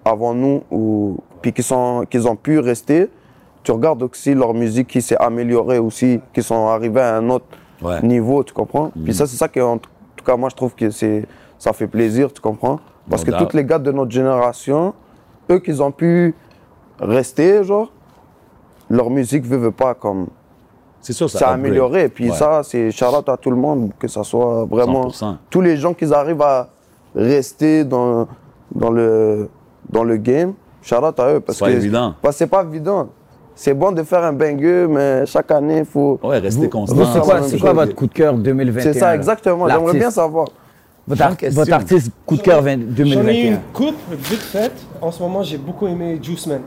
avant nous, ou, puis qu'ils sont- ont pu rester. Tu regardes aussi leur musique qui s'est améliorée aussi, qui sont arrivés à un autre Ouais. niveau, tu comprends? Puis ça, c'est ça que, en tout cas, moi, je trouve que c'est, ça fait plaisir, tu comprends? Parce que tous les gars de notre génération, eux qu'ils ont pu rester, genre, leur musique veut, veut pas comme. C'est sûr, ça Ça a amélioré. Puis Ouais. ça, c'est shout à tout le monde, que ça soit vraiment. 100%. Tous les gens qui arrivent à rester dans, dans, le, dans le game, shout à eux. Parce C'est pas que, évident. Parce que c'est pas évident. C'est bon de faire un banger, mais chaque année, il faut. Ouais, rester constant. vous, c'est quoi, c'est quoi votre coup de cœur 2021? C'est ça, exactement. J'aimerais bien savoir. Votre, ar- artiste coup de cœur 20- J'en ai eu 2021. une coupe vite faite. En ce moment, j'ai beaucoup aimé Juice Man.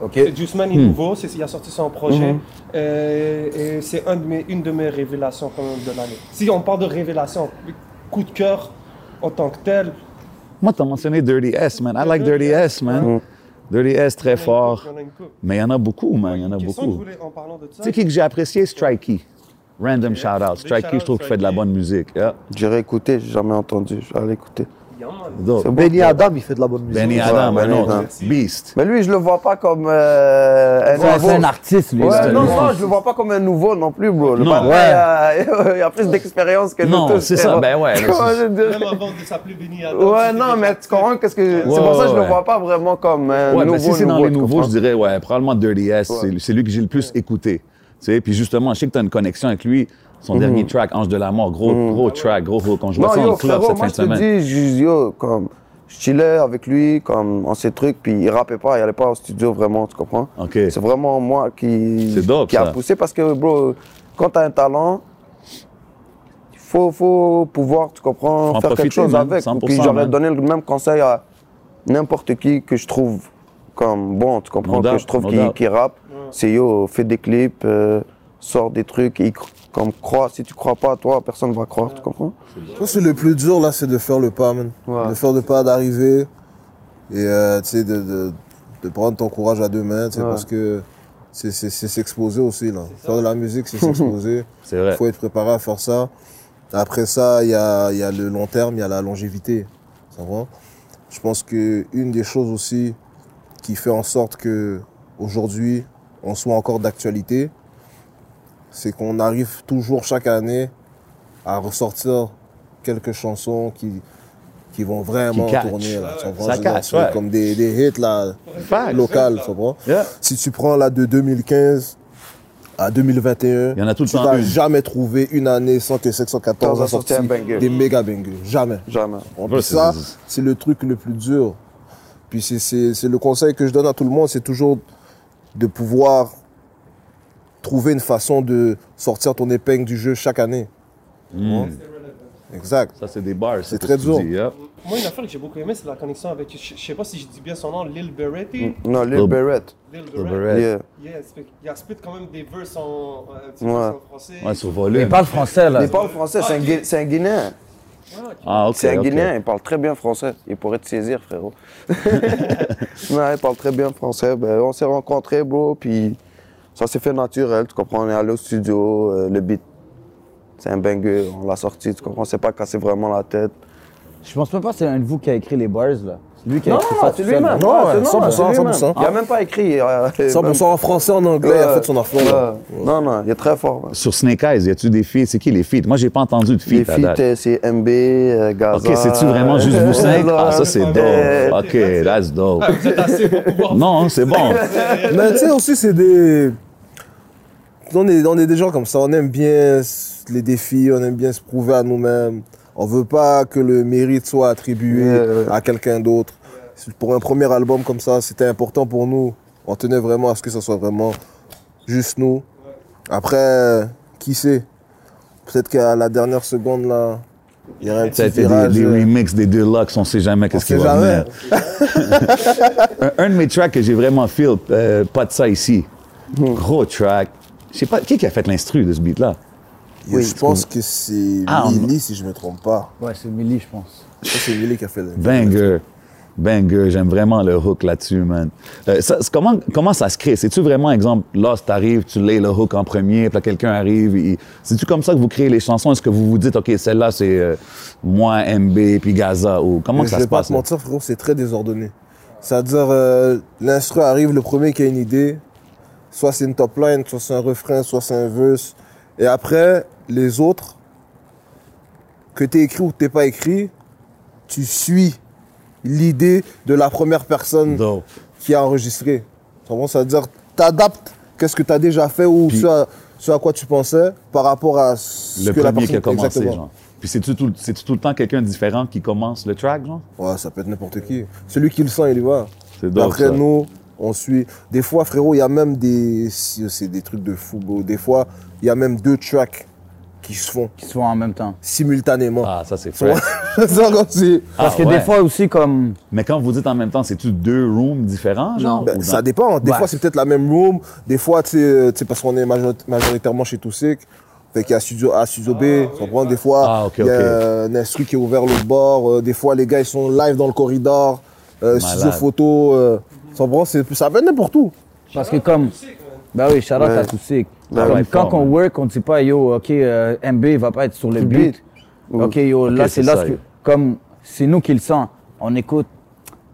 OK. Et Juice Man est nouveau, c'est- il a sorti son projet. Euh, et c'est un de mes- une de mes révélations quand même de l'année. Si on parle de révélation, coup de cœur en tant que tel, Moi, t'as mentionné Dirty S, man. I like Dirty S, man. Dirty S, très fort. Mais il y en a beaucoup, man. Il y en a beaucoup. Tu sais qui que j'ai apprécié? Strikey. Random shout-out. Strikey, je trouve qu'il fait de la bonne musique. Yeah. J'irai écouter, j'ai jamais entendu. Je vais aller écouter. C'est. Benny Adam, il fait de la bonne musique. Benny Adam, un autre. Beast. Mais lui, je le vois pas comme euh, un Ouais, nouveau. c'est un artiste, lui. Ouais, c'est- non, non, je le vois pas comme un nouveau non plus, bro. Le Non. patin, Ouais. euh, il *laughs* a plus d'expérience que nous Non, tous. c'est frérot. ça, ben ouais, *laughs* c'est-? Même avant de s'appeler Benny Adam. Ouais, non, mais tu comprends qu'est-ce que. C'est pour ça que je le vois pas vraiment comme un Ouais, nouveau. mais si c'est dans nouveau, les nouveaux, je dirais, ouais, probablement Dirty S. C'est- C'est lui que j'ai le plus écouté. Tu sais, puis justement, je sais que tu as une connexion avec lui. Son dernier track, Ange de la mort, gros, gros track, gros hook. On jouait. Non, ça dans yo, le club frérot, cette moi fin de semaine. dis, je- yo, comme, je chillais avec lui, comme, en ces trucs, puis il rappait pas, il allait pas au studio vraiment, tu comprends? OK. C'est vraiment moi qui, dope, qui a poussé parce que, bro, quand t'as un talent, il faut, faut pouvoir, tu comprends, en faire quelque chose man, avec. 100%, Puis j'aurais donné le même conseil à n'importe qui que je trouve comme bon, tu comprends, No que doubt, je trouve no qui, qui rappe. C'est yo, fais des clips, euh, sors des trucs, et comme crois, si tu crois pas à toi, personne va croire, tu comprends? Je pense que le plus dur là, c'est de faire le pas, man. Ouais. De faire le pas, d'arriver et euh, tu sais, de, de, de prendre ton courage à deux mains, tu sais, Ouais. parce que c'est c'est- c'est s'exposer aussi là. Faire de la musique, c'est s'exposer. *laughs* C'est vrai. Il faut être préparé à faire ça. Après ça, il y a, il y a le long terme, il y a la longévité. Ça va Je pense que une des choses aussi qui fait en sorte que aujourd'hui on soit encore d'actualité, c'est qu'on arrive toujours chaque année à ressortir quelques chansons qui, qui vont vraiment Qui tourner. Là, tu comprends? Ça catch, ouais. Comme des, des hits là, Fact. locales. Tu comprends? Yeah. Si tu prends là de 2015 à 2021, Il y en a tout tu vas jamais trouver une année sans que 714 Sans a sorti sortir un banger. des méga bangers. Jamais. Jamais. Bon, ça, c'est- c'est le truc le plus dur. Puis c'est- c'est c'est le conseil que je donne à tout le monde, c'est toujours de pouvoir trouver une façon de sortir ton épingle du jeu chaque année. Mm. Exact. Ça, c'est des bars. C'est très dur. dis. Moi, une affaire que j'ai beaucoup aimé, c'est la connexion avec, je, je sais pas si je dis bien son nom, Lil Beretti. Non, Lil Lil- Barrett. Lil. Barrett. Yeah. Yeah, il a spit quand même des verses en, euh, Ouais. en français. Ouais, sur Il parle français, là. Il parle français, c'est un, Gui- c'est un Guinéen. Ah, OK. C'est un ok. Guinéen, il parle très bien français. Il pourrait te saisir, frérot. *laughs* non, il parle très bien français. Ben, on s'est rencontrés, bro, puis ça s'est fait naturel, tu comprends. On est allé au studio, euh, le beat, c'est un banger, on l'a sorti, tu comprends. On s'est pas cassé vraiment la tête. Je pense même pas que c'est un de vous qui a écrit les bars, là. Lui qui a écrit ça. c'est lui-même. Non, c'est- 100%, c'est lui-même. 100%. Il a même pas écrit. euh, 100% en français, en anglais, il a fait son affaire. Non, non, il est très fort. Sur Snake Eyes, y a-tu des feats? C'est qui les feats? Moi, j'ai pas entendu de Les feats à feats, euh, c'est MB, euh, Gaza. OK, c'est-tu vraiment juste vous cinq? Non, *laughs* Ah, ça, c'est euh, dope. OK, that's dope. Vous êtes assez pour pouvoir Non, c'est bon. *laughs* Mais tu sais aussi, c'est des. On est, on est des gens comme ça, on aime bien les défis, on aime bien se prouver à nous-mêmes. On veut pas que le mérite soit attribué Ouais, à quelqu'un d'autre. Pour un premier album comme ça, c'était important pour nous. On tenait vraiment à ce que ce soit vraiment juste nous. Après, qui sait? Peut-être qu'à la dernière seconde, là, il y aurait un petit Peut-être des, virage. des euh, remixes, des deluxe, on sait jamais qu'est-ce qui va venir. *laughs* un, un de mes tracks que j'ai vraiment feel, euh, pas de ça ici. Gros track. Je sais pas, qui qui a fait l'instru de ce beat-là? Je pense que c'est Ah, si je me trompe pas. Ouais, c'est Millie, je pense. Je c'est Lily qui a fait le. Banger. Banger, j'aime vraiment le hook là-dessus, man. Euh, ça- comment, comment ça se crée? C'est-tu vraiment, exemple, Lost arrive, tu lais le hook en premier, puis là, quelqu'un arrive, il- c'est-tu comme ça que vous créez les chansons? Est-ce que vous vous dites, OK, celle-là, c'est euh, moi, MB, puis Gaza, ou comment Mais que je ça vais se pas passe? te là? mentir, frérot, c'est très désordonné. C'est-à-dire, euh, l'instru arrive, le premier qui a une idée, soit c'est une top line, soit c'est un refrain, soit c'est un verse. Et après, les autres, que tu écrit ou que tu pas écrit, tu suis l'idée de la première personne Dope. qui a enregistré. Tu comprends? C'est-à-dire, tu adaptes qu'est-ce que tu as déjà fait ou Puis- ce, à, ce à quoi tu pensais par rapport à ce Le que la personne qui a commencé, Exactement. genre. Puis c'est-tu tout, tout le temps quelqu'un différent qui commence le track, genre? Ouais, ça peut être n'importe qui. Celui qui le sent, il y va. C'est Après, ça. nous, on suit. Des fois, frérot, il y a même des. C'est des trucs de fou, bro. Des fois, il y a même deux tracks qui se font Qui se font en même temps. simultanément. Ah, ça, c'est comme si- *laughs* Parce Ah, que ouais. des fois aussi, comme. Mais quand vous dites en même temps, c'est-tu deux rooms différents, genre? Ben, ça dépend. Des Ouais. fois, c'est peut-être la même room. Des fois, tu sais, euh, parce qu'on est major- majoritairement chez Toussic. Fait qu'il y a studio A, studio B. tu comprends? Des fois, Ah, ok, il y a un instru qui est ouvert l'autre bord. Euh, Des fois, les gars, ils sont live dans le corridor. Euh, studio photo. Euh, Ça va n'importe où. Parce que comme. Ben oui, shout out Ouais. à. Ben ouais, quand fort, on work, on ne dit pas, yo, OK, euh, MB va pas être sur le beat. beat. OK, yo, là, c'est c'est là que. Comme c'est nous qui le sent. On écoute,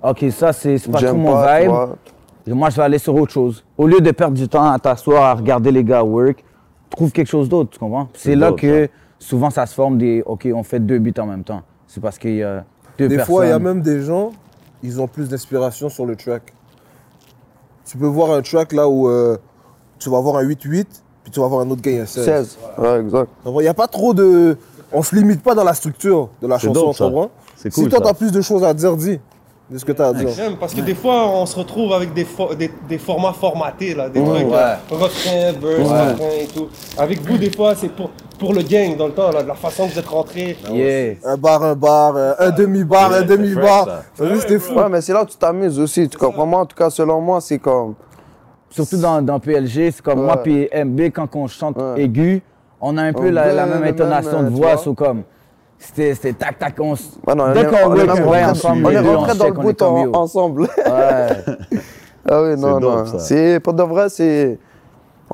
ok, ça c'est c'est pas trop J'aime mon vibe. Moi, je vais aller sur autre chose. Au lieu de perdre du temps à t'asseoir, à regarder les gars work, trouve quelque chose d'autre, tu comprends? C'est là que souvent ça se forme des, ok, on fait deux beats en même temps. C'est parce qu'il y a deux Des personnes. fois, il y a même des gens, ils ont plus d'inspiration sur le track. Tu peux voir un track là où euh, tu vas avoir un 8-8, puis tu vas avoir un autre gars un 16. 16. Ouais, exact. Il n'y a pas trop de. On se limite pas dans la structure de la chanson, tu comprends? Si toi, tu as plus de choses à dire, dis. Dis ce que tu as à dire. J'aime parce que des fois on se retrouve avec des, fo- des, des formats formatés là, des trucs ouais. euh, refrain, verse, Ouais. refrain et tout. Avec vous des fois c'est pour pour le gang dans le temps là, de la façon que vous êtes rentrés. Yeah. Un bar, un bar, euh, un demi-bar, un demi-bar. C'était fou. Ouais, mais c'est là où tu t'amuses aussi. Tu comprends? Moi, en tout cas, selon moi, c'est comme. Surtout dans, dans PLG, c'est comme Ouais. moi puis MB, quand on chante Ouais. aigu, on a un peu On la, même intonation euh, de tu voix, c'est comme. C'était c'était tac tac, on Ouais, non, Dès on est- qu'on on est work, même on travaille rentré- ensemble, On est deux, on rentré dans le bout en- ensemble. Ouais. *laughs* Ah oui, non, non. C'est pour de vrai, c'est.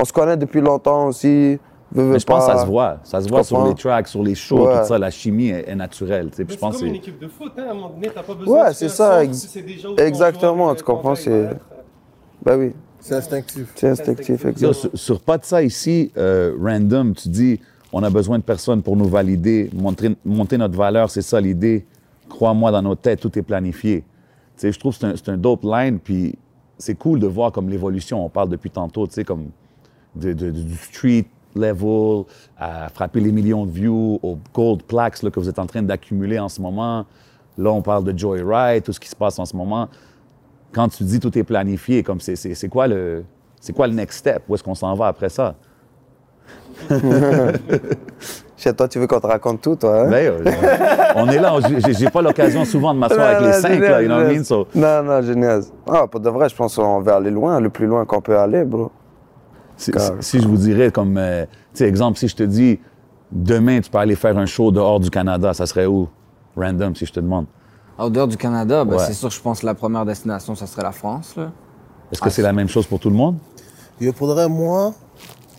On se connaît depuis longtemps aussi. Veux, veux Mais je pense que ça se voit. Ça se voit sur les tracks, sur les shows, Ouais. tout ça. La chimie est, est naturelle. tu sais. Puis Mais je C'est pense comme une équipe de foot, hein, à un moment donné, t'as pas besoin Ouais, de c'est ça, ex- si déjà exactement, joueur, tu comprends, c'est-. Ben oui, C'est instinctif. c'est instinctif, Yo, exact. sur, sur pas de ça ici, euh, random, tu dis, on a besoin de personnes pour nous valider, montrer, monter notre valeur, c'est ça l'idée. Crois-moi, dans nos têtes, tout est planifié. Je trouve que c'est un, dope line, puis c'est cool de voir comme l'évolution, on parle depuis tantôt, tu sais, comme du street level à frapper les millions de views, aux gold plaques là, que vous êtes en train d'accumuler en ce moment. Là, on parle de Joyride, tout ce qui se passe en ce moment. Quand tu dis tout est planifié, comme c'est quoi le c'est quoi le next step? Où est-ce qu'on s'en va après ça? *laughs* Chez toi, tu veux qu'on te raconte tout, toi, hein? Ben, euh, on est là, j'ai, pas l'occasion souvent de m'asseoir avec Non, les cinq, là, you know what I mean? So, Non, non, génial. Ah, pour de vrai, je pense qu'on va aller loin, le plus loin qu'on peut aller, bro. si, Car- si- si je vous dirais comme, euh, tu sais, exemple, si je te dis, demain, tu peux aller faire un show dehors du Canada, ça serait où? Random, si je te demande. En dehors du Canada, ben, Ouais. c'est sûr, je pense que la première destination, ça serait la France. Là. Est-ce que c'est la même chose pour tout le monde? Il faudrait, moi,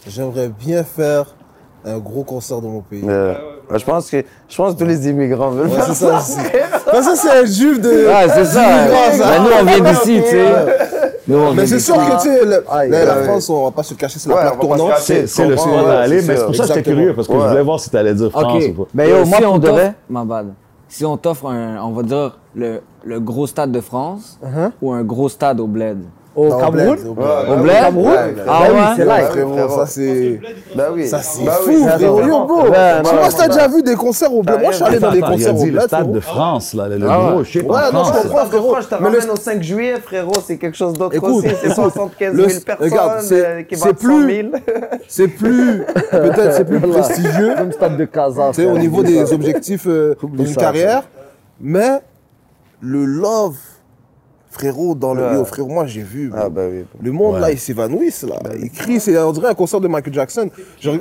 j'aimerais bien faire un gros concert dans mon pays. Euh, je pense que je pense que tous les immigrants veulent Ouais, faire ça. ça. c'est- Parce que c'est un juif de. Ouais, c'est ça. ça. Ben, nous, on vient d'ici, tu sais. Nous, on Mais c'est sûr que, tu sais, Aïe, la, la ouais. France, on va pas se cacher, c'est la Ouais, plaque pas se tournante. C'est, c'est le ouais, à aller, mais c'est pour ça que j'étais curieux, parce que je Ouais. voulais voir si tu allais dire France ou pas. Ben, yo, Euh, moi, si on de t'offre- vrai, Ma bad. Si on t'offre un, on va dire, le, le gros stade de France Uh-huh. ou un gros stade au bled. Au Non, Cameroun, bled, au Ouais, bled. ouais, bled, Cameroun? Ah Ben ouais? oui, c'est Ouais, live. frérot, ça c'est. Oui. Ça c'est Ben fou, frérot. c'est Yo, bro. Tu non, vois, si t'as déjà vu des concerts au bled. Moi, je suis allé dans des Attends, il a concerts au dit le bled. stade frérot. de France, là, le, Ah gros ouais. shit Ouais, en non, je comprends. Stade de France, je te Mais le- ramène au 5 juillet, frérot, c'est quelque chose d'autre Écoute, aussi. C'est écoute, 75 le- 000 personnes regarde, c'est- euh, qui c'est battent 100 plus- 000. *laughs* C'est plus. Peut-être c'est plus prestigieux. Même stade de Casa. tu sais, au niveau des objectifs euh, d'une carrière. Mais le love, frérot, dans le. Ouais. Frérot, moi j'ai vu. Ah oui. Le monde Ouais. là, ils s'évanouissent là. Ils crient, c'est on dirait un concert de Michael Jackson. Je-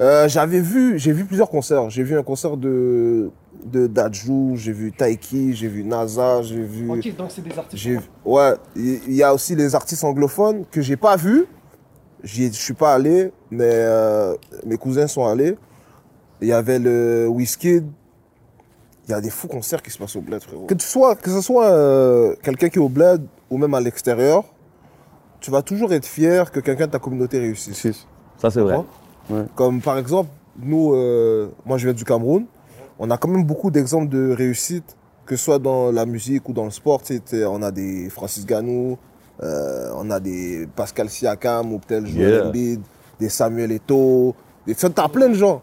euh, J'avais vu, j'ai vu plusieurs concerts. J'ai vu un concert de de Dajou, j'ai vu Taiki, j'ai vu NASA, j'ai vu. Ok, donc c'est des artistes. J'ai ouais, il y a aussi les artistes anglophones que j'ai pas vus. Ai- Je suis pas allé, mais euh, mes cousins sont allés. Il y avait le Wizkid. Il y a des fous concerts qui se passent au bled, frérot. Que tu sois, que ce soit euh, quelqu'un qui est au bled ou même à l'extérieur, tu vas toujours être fier que quelqu'un de ta communauté réussisse. Ça, c'est vrai. Comme par exemple, nous, euh, moi je viens du Cameroun, on a quand même beaucoup d'exemples de réussite, que ce soit dans la musique ou dans le sport. Tu sais, t'es- on a des Francis Ganou, euh, on a des Pascal Siakam ou peut-être Joel Yeah. Embiid, des Samuel Eto'o, des... tu as plein de gens.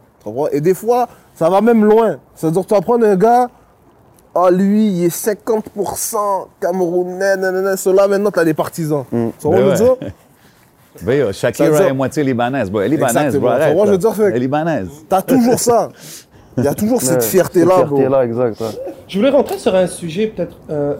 Et des fois, ça va même loin. C'est-à-dire que tu vas prendre un gars, ah lui, il est 50% Camerounais, nanana, cela maintenant tu as des partisans. Tu vois Ben ce que je veux ouais. *laughs* dire Ben, yo, Shakira est moitié libanaise. Bon, elle est libanaise, bro, arrête, Moi, je veux dire, fait- Elle est libanaise. T'as toujours ça. Il y a toujours cette Ouais, fierté-là, bro. fierté-là, exact. ouais. Je voulais rentrer sur un sujet peut-être euh,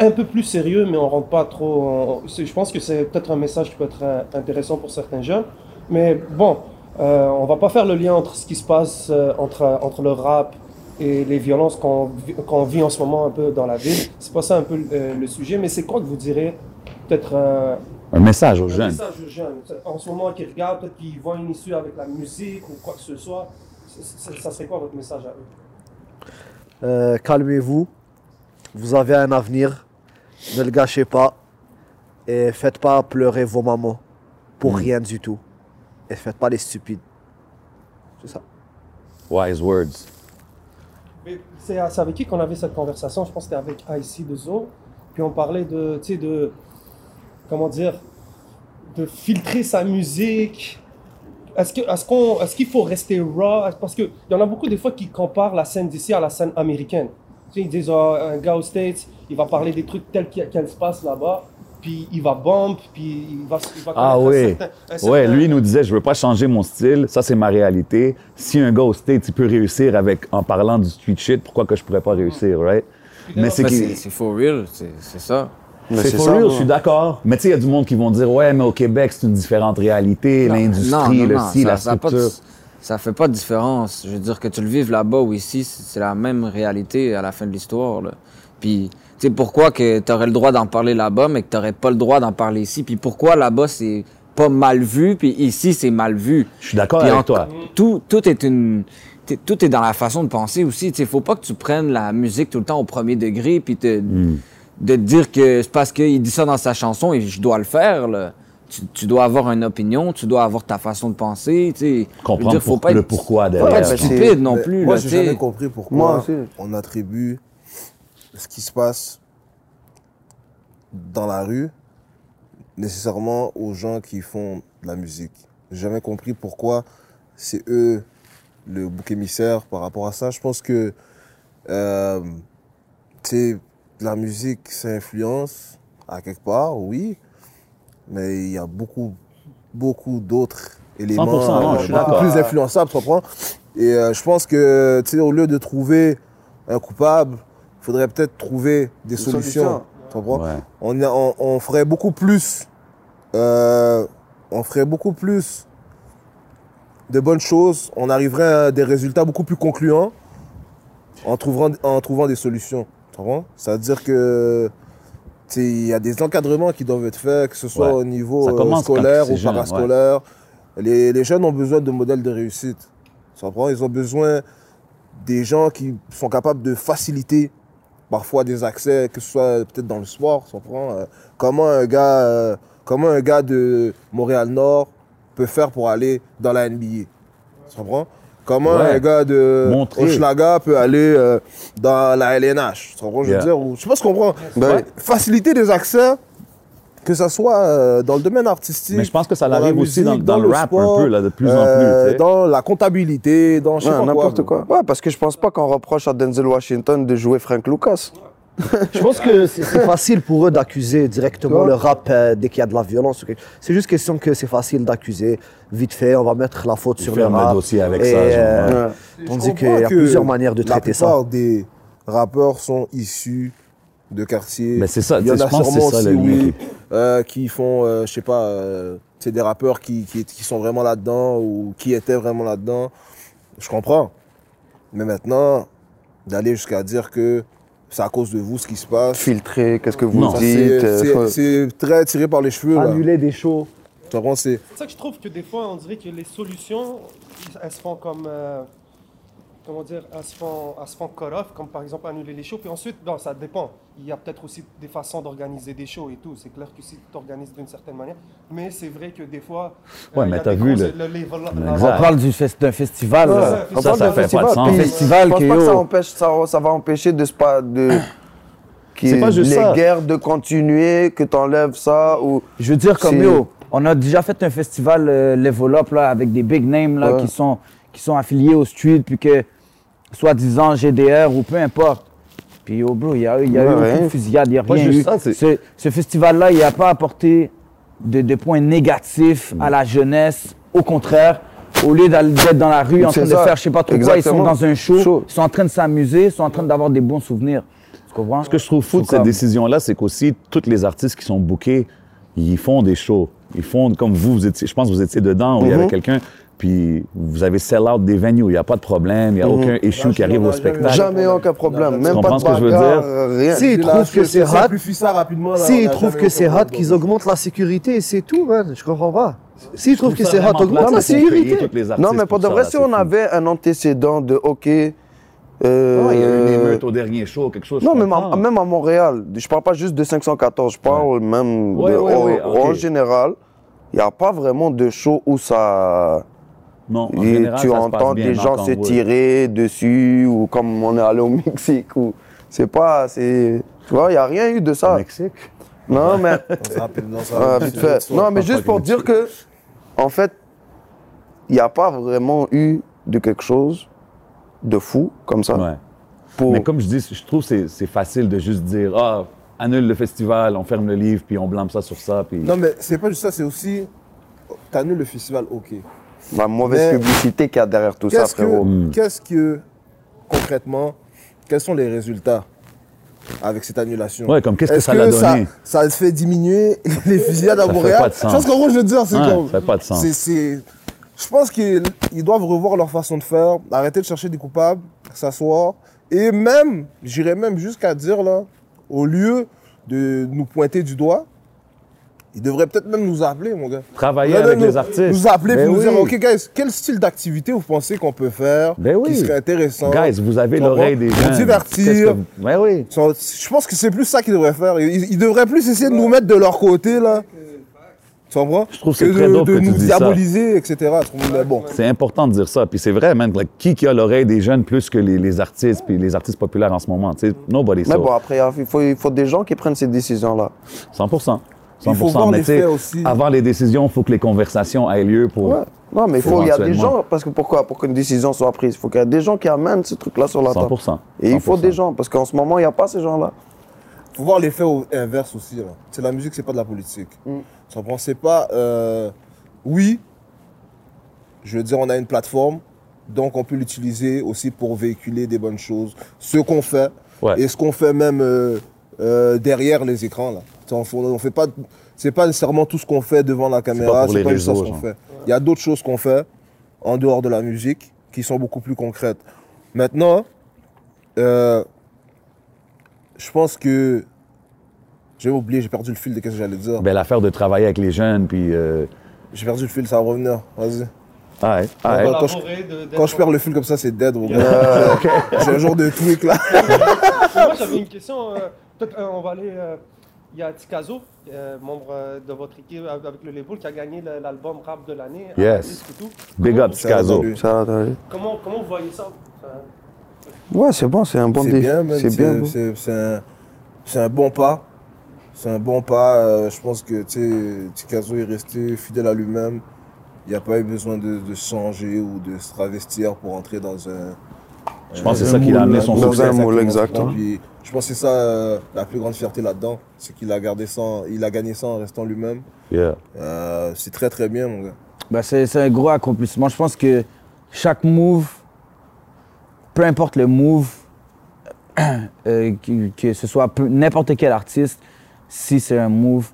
un peu plus sérieux, mais on rentre pas trop. en- Je pense que c'est peut-être un message qui peut être euh, intéressant pour certains jeunes. Mais bon, euh, on va pas faire le lien entre ce qui se passe euh, entre, entre le rap et les violences qu'on vi- qu'on vit en ce moment un peu dans la ville. C'est pas ça un peu euh, le sujet, mais c'est quoi que vous direz peut-être euh, Un message aux un jeunes. message aux jeunes en ce moment qui regardent, peut-être qu'ils voient une issue avec la musique ou quoi que ce soit. c- c- Ça serait quoi votre message à eux? Euh, calmez-vous. vous avez un avenir, ne le gâchez pas et faites pas pleurer vos mamans pour rien du tout. Et faites pas les stupides. C'est ça. Wise words. C'est avec qui qu'on avait cette conversation? Je pense que c'était avec IC de Zo. Puis on parlait de, tu sais, de, comment dire, de filtrer sa musique. Est-ce que, est-ce qu'on, est-ce qu'il faut rester raw? Parce que il y en a beaucoup des fois qui comparent la scène d'ici à la scène américaine. Tu sais, ils disent Ah, un gars aux States, il va parler des trucs tels qu'il qu'elle se passe là-bas, puis il va bump, puis il va, il va Ah connaître un oui. certain- un Ouais, certain- lui il nous disait, je veux pas changer mon style, ça c'est ma réalité. Si un gars au States, il peut réussir avec, en parlant du street shit, pourquoi que je pourrais pas réussir, right? Mais c'est Mais c'est c'est for real, c'est ça. C'est for ça, real, je suis d'accord. Mais tu sais, il y a du monde qui vont dire, ouais, mais au Québec, c'est une différente réalité, l'industrie, le ci, ça, la structure. ça fait pas de différence. Je veux dire que tu le vives là-bas ou ici, c'est la même réalité à la fin de l'histoire. Puis, tu sais, pourquoi que tu aurais le droit d'en parler là-bas, mais que tu n'aurais pas le droit d'en parler ici? Puis pourquoi là-bas, c'est pas mal vu, puis ici, c'est mal vu? Je suis d'accord Puis avec en- toi. Tout, tout est une... Tout est dans la façon de penser aussi. Il faut pas que tu prennes la musique tout le temps au premier degré puis te, Hmm. de te dire que c'est parce qu'il dit ça dans sa chanson et je dois le faire. là. Tu, tu dois avoir une opinion, tu dois avoir ta façon de penser. tu Comprendre dire, faut pour- pas le être- pourquoi faut derrière. pas être c'est- stupide non plus. Moi, j'ai jamais compris pourquoi Moi on attribue ce qui se passe dans la rue nécessairement aux gens qui font de la musique. J'ai jamais compris pourquoi c'est eux le bouc émissaire par rapport à ça. Je pense que euh, tu sais, la musique, ça influence à quelque part, oui, mais il y a beaucoup, beaucoup d'autres éléments 100%, non, je suis beaucoup plus influençables, tu comprends? Et euh, je pense que, tu sais, au lieu de trouver un coupable, faudrait peut-être trouver des solutions. Ouais. On, a- on, on ferait beaucoup plus, euh, on ferait beaucoup plus de bonnes choses. On arriverait à des résultats beaucoup plus concluants en trouvant, en trouvant des solutions. C'est-à-dire que, il y a des encadrements qui doivent être faits, que ce soit Ouais. au niveau euh, scolaire ou jeune, ouais. parascolaire. Les, les jeunes ont besoin de modèles de réussite. Tu? Ils ont besoin des gens qui sont capables de faciliter parfois des accès, que ce soit peut-être dans le sport, tu comprends? Euh, comment un gars, euh, comment un gars de Montréal-Nord peut faire pour aller dans la NBA? Tu comprends? Comment Ouais. un gars de. Hochelaga peut aller euh, dans la LNH? Tu comprends? Je veux Yeah. dire, ou- je sais pas si tu comprends. Ben, Ouais. Faciliter des accès, que ce soit euh, dans le domaine artistique. Mais je pense que ça la arrive aussi dans, le le rap sport, un peu, là, de plus en euh, plus. Dans la comptabilité, dans Ouais, n'importe quoi. quoi. Ouais, parce que je pense pas qu'on reproche à Denzel Washington de jouer Frank Lucas. Je pense que c'est facile pour eux d'accuser directement le rap euh, dès qu'il y a de la violence. C'est juste question que c'est facile d'accuser. Vite fait, on va mettre la faute Ils sur le rap. dossier avec Et, ça, euh, ouais. Comprends qu'il y a plusieurs manières de La traiter ça. plupart des rappeurs sont issus de quartiers. Mais c'est ça, Il y en a sûrement ça, aussi, oui, euh, qui font, euh, je sais pas, euh, c'est des rappeurs qui, qui, qui sont vraiment là-dedans ou qui étaient vraiment là-dedans. Je comprends. Mais maintenant, d'aller jusqu'à dire que c'est à cause de vous ce qui se passe, Filtrer, qu'est-ce que vous Non. dites. c'est- euh, c'est très tiré par les cheveux. Là. Annuler des shows. C'est ça que je trouve que des fois, on dirait que les solutions, elles se font comme. Euh, comment dire Elles se font, elles se font cut-off, comme par exemple annuler les shows. Puis ensuite, non, ça dépend. Il y a peut-être aussi des façons d'organiser des shows et tout. C'est clair que si tu organises d'une certaine manière. Mais c'est vrai que des fois. euh, Ouais, y mais a t'as vu le- le level- On parle du d'un festival. Ouais, là. ça- On Ça, parle ça d'un fait pas de festival, sens. puis festival Je pense que, pas que ça, empêche, ça, ça va empêcher de, de C'est pas juste les ça. guerres de continuer, que tu enlèves ça ou Je veux dire, comme yo, on a déjà fait un festival euh, Level Up là, avec des big names là, Ouais. qui, sont, qui sont affiliés au street, puis que, soi-disant GDR ou peu importe. Puis yo, bro, il y a, il y a Ouais, eu ouais. aucune fusillade, il n'y a rien eu. ça, ce, ce festival-là, il n'a pas apporté de, de points négatifs à la jeunesse. Au contraire, au lieu d'aller- d'être dans la rue en train de faire je sais pas trop quoi, ils sont dans un show, Show. ils sont en train de s'amuser, ils sont en train d'avoir des bons souvenirs. Tu comprends? Ce que je trouve fou de cette comme- décision-là, c'est qu'aussi, tous les artistes qui sont bookés, ils font des shows. Ils font comme vous, vous étiez, je pense que vous étiez dedans, où il y avait Mhm. quelqu'un, puis vous avez sell out des venues, il n'y a pas de problème, il n'y a aucun issue qui arrive au spectacle. jamais aucun problème, même comprends pas de ce que je veux bagarre, dire? euh, rien. Si ils Là, trouvent que c'est hot, s'ils trouvent que c'est hot, qu'ils augmentent la sécurité, c'est tout, man. Je comprends pas. S'ils trouvent que c'est hot, vraiment augmente plate, la sécurité. Non, mais pour de vrai, si on avait un antécédent de OK, Euh, Ouais, il y a eu une émeute au dernier show, quelque chose. Non, même à, même à Montréal, je parle pas juste de 514, je parle même Ouais, de, en général. Il n'y a pas vraiment de show où ça. Non, en et général, tu ça se passe entends bien, des gens se tirer dessus ou comme on est allé au *laughs* Mexique. Ou, c'est pas. C'est, tu vois, il n'y a rien eu de Au ça. Mexique? Non, mais. *laughs* Ah, vite fait. Non, mais juste pour dire que, en fait, il n'y a pas vraiment eu de quelque chose de fou comme ça. Ouais. Pour... Mais comme je dis, je trouve que c'est- c'est facile de juste dire Ah, annule le festival, on ferme le livre, puis on blâme ça sur ça. Puis... Non, mais c'est pas juste ça, c'est aussi. T'annules le festival, ok. La mauvaise Mais- publicité qu'il y a derrière tout ça, Qu'est-ce frérot. Mm. que, qu'est-ce que, concrètement, quels sont les résultats avec cette annulation? Ouais, comme qu'est-ce que ça l'a donné? ça, ça fait diminuer *laughs* les fusillades à Ça fait Montréal? pas de sens. Je pense qu'en gros, je veux dire, c'est Ouais, comme. ça fait pas de sens. Je pense qu'ils ils doivent revoir leur façon de faire, arrêter de chercher des coupables, s'asseoir, et même, j'irais même jusqu'à dire, là, au lieu de nous pointer du doigt, ils devraient peut-être même nous appeler, mon gars. Travailler avec nous- les artistes. Nous appeler Ben pour nous dire, oui. OK, guys, quel style d'activité vous pensez qu'on peut faire Ben oui. qui serait intéressant? Guys, vous avez Tu l'oreille des gens. divertir. Que- Ben oui. Je pense que c'est plus ça qu'ils devraient faire. Ils, ils devraient plus essayer de nous mettre de leur côté, là. Tu comprends? Je trouve que c'est très de, dope de que tu nous dis ça. diaboliser, etc. Tu comprends? Mais bon. C'est important de dire ça. Puis c'est vrai, man. like, qui qui a l'oreille des jeunes plus que les, les artistes, puis les artistes populaires en ce moment? Tu sais, nobody. Mais so. bon, après, il faut, il faut des gens qui prennent ces décisions-là. 100 Il faut 100 voir mais les faits aussi. Avant les décisions, il faut que les conversations aient lieu pour. Ouais. Non, mais il faut, il y a des gens, parce que pourquoi? Pour qu'une décision soit prise, il faut qu'il y ait des gens qui amènent ce truc-là sur la 100 table. Et il faut 100%. des gens, parce qu'en ce moment, il n'y a pas ces gens-là. faut voir l'effet inverse aussi. là. C'est la musique, c'est pas de la politique. Mm. Tu comprends? C'est pas. euh, oui, je veux dire, on a une plateforme, donc on peut l'utiliser aussi pour véhiculer des bonnes choses. Ce qu'on fait, Ouais. et ce qu'on fait même euh, euh, derrière les écrans. Là. On, fait- pas. C'est pas nécessairement tout ce qu'on fait devant la caméra, pour c'est les pas, juste ça ce qu'on fait. Il y a d'autres choses qu'on fait en dehors de la musique qui sont beaucoup plus concrètes. Maintenant, euh, je pense que. J'ai oublié, j'ai perdu le fil de ce que j'allais dire. Ben, l'affaire de travailler avec les jeunes, puis. euh, J'ai perdu le fil, ça va revenir. Vas-y. ah ouais, ah ouais. Quand, quand je, quand je perds le fil comme ça, c'est dead, gars. *laughs* J'ai un genre de tweak là. *laughs* Moi, j'avais une question. euh, peut-être, euh, on va aller. Il y a Tikazo, euh, membre euh, de votre équipe avec le label, qui a gagné l'album rap de l'année. à Yes. tout. Big up, Tikazo. Comment, comment vous voyez ça? Ouais, c'est bon, c'est un bon C'est défi. C'est bien. C'est c'est un, c'est un bon pas. C'est un bon pas. euh, je pense que Tikazo est resté fidèle à lui-même. Il n'y a pas eu besoin de, de changer ou de se travestir pour entrer dans un. Je pense que c'est ça qui a amené son Dans succès. un moule, Exactement. Puis, je pense que c'est ça euh, la plus grande fierté là-dedans. C'est qu'il a gardé en- il a gagné ça en restant lui-même. Yeah. Euh, c'est très très bien, mon gars. Ben, c'est c'est un gros accomplissement. Je pense que chaque move, peu importe le move, *clears throat* euh, que, que ce soit n'importe quel artiste, si c'est un move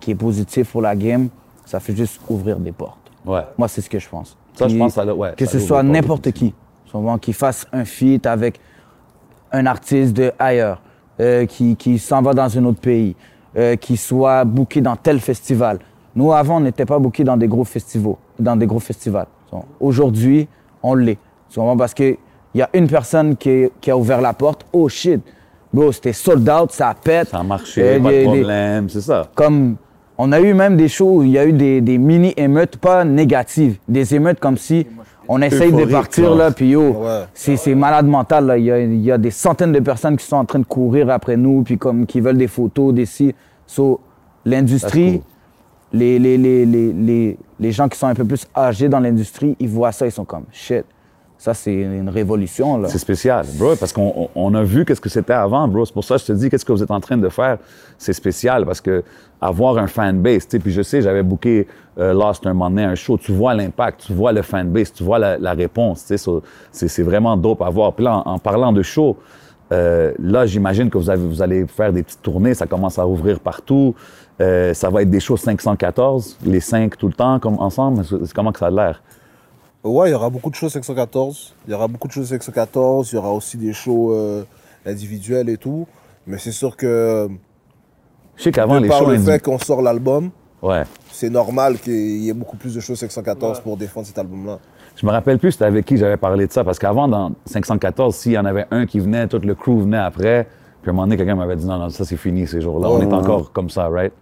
qui est positif pour la game, ça fait juste ouvrir des portes. Ouais. Moi, c'est ce que je pense. Ça, je pense que ça l'a- ouais, Que ça ce soit n'importe qui, souvent qui fasse un feat avec un artiste de ailleurs, euh, qui, qui s'en va dans un autre pays, euh, qui soit booké dans tel festival. Nous, avant, on n'était pas booké dans des gros festivals. Dans des gros festivals. Aujourd'hui, on l'est. Comprends? Parce qu'il y a une personne qui, qui a ouvert la porte. Oh shit! Bro, c'était sold out, ça pète. Ça a marché, Euh, pas de problème, c'est ça. comme on a eu même des shows où il y a eu des, des mini-émeutes, pas négatives, des émeutes comme si on essaye de partir là. puis yo, Ouais. c'est malade mental. Là. Il, y a, il y a des centaines de personnes qui sont en train de courir après nous, puis comme qui veulent des photos, des si. So, l'industrie, les, les, les, les, les gens qui sont un peu plus âgés dans l'industrie, ils voient ça, ils sont comme shit. Ça, c'est une révolution. Là. C'est spécial, bro, parce qu'on on- on a vu qu'est-ce que c'était avant, bro. C'est pour ça que je te dis, qu'est-ce que vous êtes en train de faire, c'est spécial, parce que avoir un fanbase, tu sais, puis je sais, j'avais booké euh, Lost un moment donné, un show, tu vois l'impact, tu vois le fanbase, tu vois la, la réponse, tu sais, c'est vraiment dope à voir. Puis là, en, parlant de show, euh, là, j'imagine que vous, avez, vous allez faire des petites tournées, ça commence à ouvrir partout. Euh, ça va être des shows 514, les cinq tout le temps, comme ensemble. Comment que ça a l'air? Ouais, il y aura beaucoup de shows 514. Il y aura beaucoup de shows 514. Il y aura aussi des shows euh, individuels et tout. Mais c'est sûr que Je sais qu'avant, les par shows... le indi- fait qu'on sort l'album, Ouais. c'est normal qu'il y ait beaucoup plus de choses 514 pour défendre cet album-là. Je me rappelle plus c'était avec qui j'avais parlé de ça, parce qu'avant, dans 514, s'il y en avait un qui venait, tout le crew venait après, puis à un moment donné, quelqu'un m'avait dit non, non, ça c'est fini ces jours-là. On est encore comme ça, right?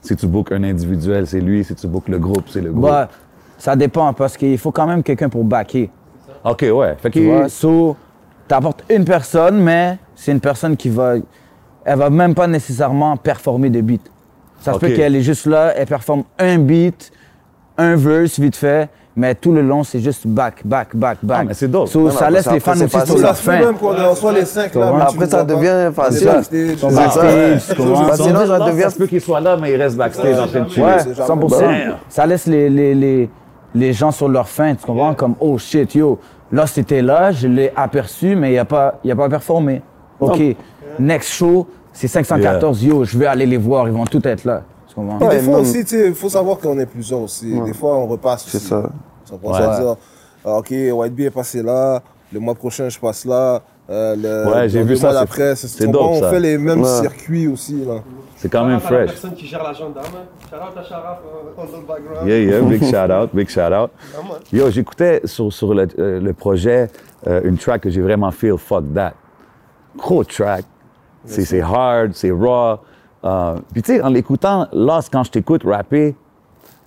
Si tu bookes un individuel, c'est lui. Si tu bookes le groupe, c'est le groupe. Bah, ça dépend parce qu'il faut quand même quelqu'un pour backer. OK, ouais. Fait que, Tu vois, so, t'apportes une personne, mais c'est une personne qui va. Elle va même pas nécessairement performer de beat. Ça se peut qu'elle est juste là, elle performe un beat, un verse vite fait, mais tout le long, c'est juste back, back, back, back. Ah, mais c'est dope. So, Non, ça laisse ça, les fans aussi sur ça. leur Ça se peut fin. même qu'on en soit les cinq là. mais Après, ça devient facile. Backstage, sinon, ça devient. ça se peut qu'il soit là, mais il reste backstage en train de chiller. Ouais, c'est jamais 100%. bon. Ça laisse les, les, gens sur leur fin, tu comprends? Comme, oh shit, yo, là c'était là, je l'ai aperçu, mais il a, pas- il a pas performé. OK, next show, c'est 514, yo, je vais aller les voir, ils vont tous être là. Tu comprends? Ouais, des fois même- aussi, il faut savoir qu'on est plusieurs aussi. Des fois, on repasse C'est ça. Ça prend ça à dire, ah, OK, White Bee est passé là, le mois prochain, je passe là. euh, le, Ouais, j'ai vu ça, mois c'est- dope, ça. On fait les mêmes Ouais. circuits aussi. Là. C'est quand même à la fresh. personne qui gère la gendarme. hein. Shout out à Sharaf euh, on the background. Yeah, yeah, big *laughs* shout out, big shout out. Moi. Yo, j'écoutais sur, sur le, euh, le projet euh, une track que j'ai vraiment feel fuck that. Gros track. C'est hard, c'est raw. Euh, Puis tu sais, en l'écoutant, là, quand je t'écoute rapper,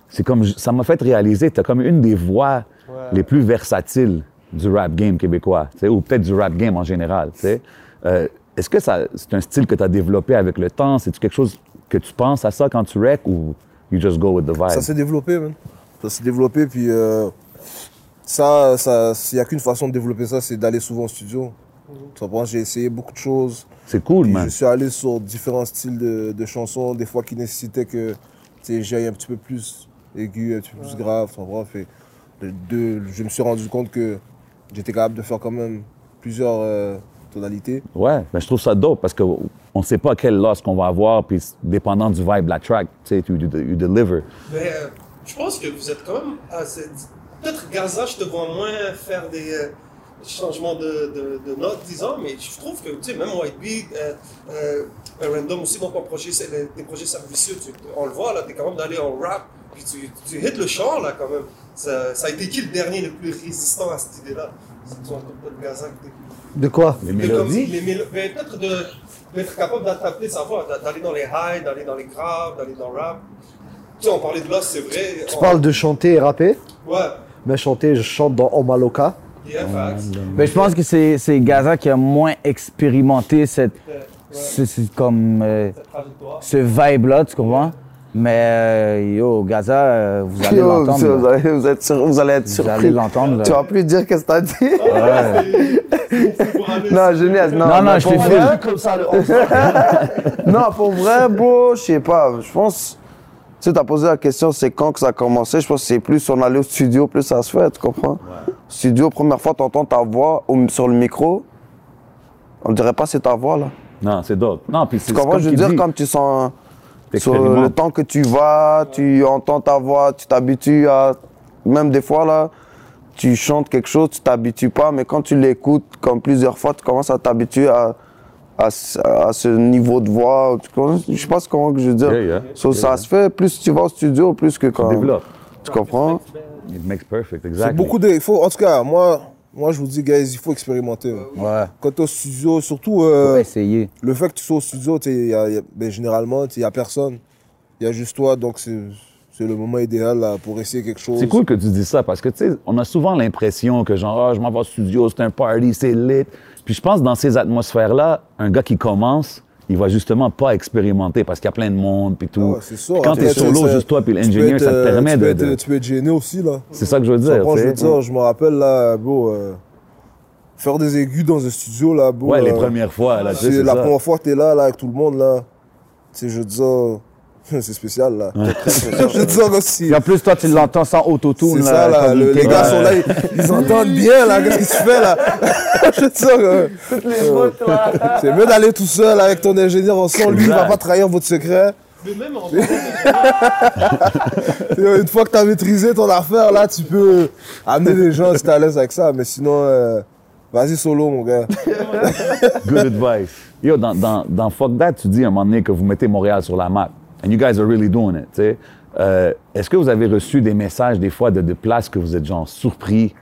c'est comme ça m'a fait réaliser, tu as comme une des voix les plus versatiles du rap game québécois, ou peut-être du rap game en général. tu sais. Euh, Est-ce que ça- c'est un style que tu as développé avec le temps? C'est-tu quelque chose que tu penses à ça quand tu rec ou you just go with the vibe? Ça s'est développé, man. Ça s'est développé, puis euh, ça, ça, il n'y a qu'une façon de développer ça, c'est d'aller souvent au studio. J'ai essayé beaucoup de choses. C'est cool, man. je suis allé sur différents styles de, de chansons, des fois qui nécessitaient que j'aille un petit peu plus aigu, un petit peu plus grave. de- je me suis rendu compte que j'étais capable de faire quand même plusieurs euh, Ouais, ben je trouve ça dope parce qu'on ne sait pas quel loss qu'on va avoir, puis dépendant du vibe de la track, tu sais, you deliver. Mais euh, je pense que vous êtes quand même assez. Peut-être Gaza, je te vois moins faire des euh, changements de, de, de notes, disons, mais je trouve que, tu sais, même White Bee, euh, euh, Random aussi, projet, c'est les- tes projets servicieux, tu- on le voit là, t'es capable d'aller en rap, puis tu, tu hits le chant là quand même. Ça, ça a été qui le dernier le plus résistant à cette idée-là? C'est toi, Gaza que t'es- De quoi Les mélodies? les mélo- Peut-être de- d'être capable d'adapter sa voix, d'a- d'aller dans les highs, d'aller dans les graves, d'aller dans le rap. Tu sais, on parlait de l'os, c'est vrai. Tu on- parles de chanter et rapper Ouais, Mais chanter, je chante dans Omaloka. yeah, facts. Mais je pense que c'est c'est Gaza qui a moins expérimenté cette, Ouais, ce, ce- comme, euh, cette trajectoire. ce vibe-là, tu comprends? Mais euh, yo, Gaza, euh, vous allez l'entendre. vous, vous vous allez être Vous allez surpris. l'entendre. Tu vas plus dire qu'est-ce que t'as dit. Aller- *laughs* non, Genèse, non. Non, non, je t'ai fait. Comme ça, le *laughs* Non, pour vrai, bro, je sais pas. Je pense. Tu sais, t'as posé la question, c'est quand que ça a commencé. Je pense que c'est plus on allait au studio, plus ça se fait, tu comprends? Studio, première fois, t'entends ta voix au- sur le micro. On dirait pas c'est ta voix, là. Non, c'est dope. Non, puis c'est Tu comprends? comme Je veux dire, dit, comme tu sens. Sur le temps que tu vas, tu entends ta voix, tu t'habitues à. Même des fois, là, tu chantes quelque chose, tu t'habitues pas, mais quand tu l'écoutes comme plusieurs fois, tu commences à t'habituer à, à, ce- à ce niveau de voix. Je sais pas comment que je veux dire. Yeah, yeah. So, ça se fait, plus tu vas au studio, plus que quand. Développe. Tu comprends? It makes perfect, C'est exactly. beaucoup de. il faut, en tout cas, moi, moi, je vous dis, guys, il faut expérimenter. Ouais, Quand t'es au studio, surtout faut euh, essayer. le fait que tu sois au studio, y a- y a- ben, généralement, il n'y a personne. Il y a juste toi, donc c'est c'est le moment idéal là, pour essayer quelque chose. C'est cool que tu dis ça parce que, tu sais, on a souvent l'impression que, genre, Ah, je m'en vais au studio, c'est un party, c'est lit. Puis je pense que dans ces atmosphères-là, un gars qui commence, il va justement pas expérimenter parce qu'il y a plein de monde puis Ah tout. ouais, c'est sûr. Puis quand t'es solo, juste toi puis l'ingénieur, ça te euh, permet tu peux de... être- de- Tu peux être gêné aussi, là. C'est ça que je veux Ça dire, prend, je veux sais. dire, je me rappelle, là, beau, euh, faire des aigus dans un studio, là. Ouais, les euh, premières fois, là, tu sais, C'est c'est la ça. première fois que t'es là, là, avec tout le monde, là. Tu sais, je veux dire, *laughs* c'est spécial, là. *laughs* je dire aussi. En plus, toi, tu l'entends sans autotune. C'est ça, là. le- les gars Ouais. sont là, ils, ils entendent bien, là. Qu'est-ce que tu fais, là? *laughs* je veux dire, euh, c'est mieux d'aller tout seul avec ton ingénieur en son. Lui, il va pas trahir votre secret. Mais même en Une fois que t'as maîtrisé ton affaire, là, tu peux amener des gens si t'es à l'aise avec ça. Mais sinon, euh, vas-y solo, mon gars. Good advice. Yo, dans, dans, dans Fuck That, tu dis à un moment donné que vous mettez Montréal sur la map. And you guys are really doing it, tu sais. Euh, Est-ce que vous avez reçu des messages des fois de, de places que vous êtes genre surpris?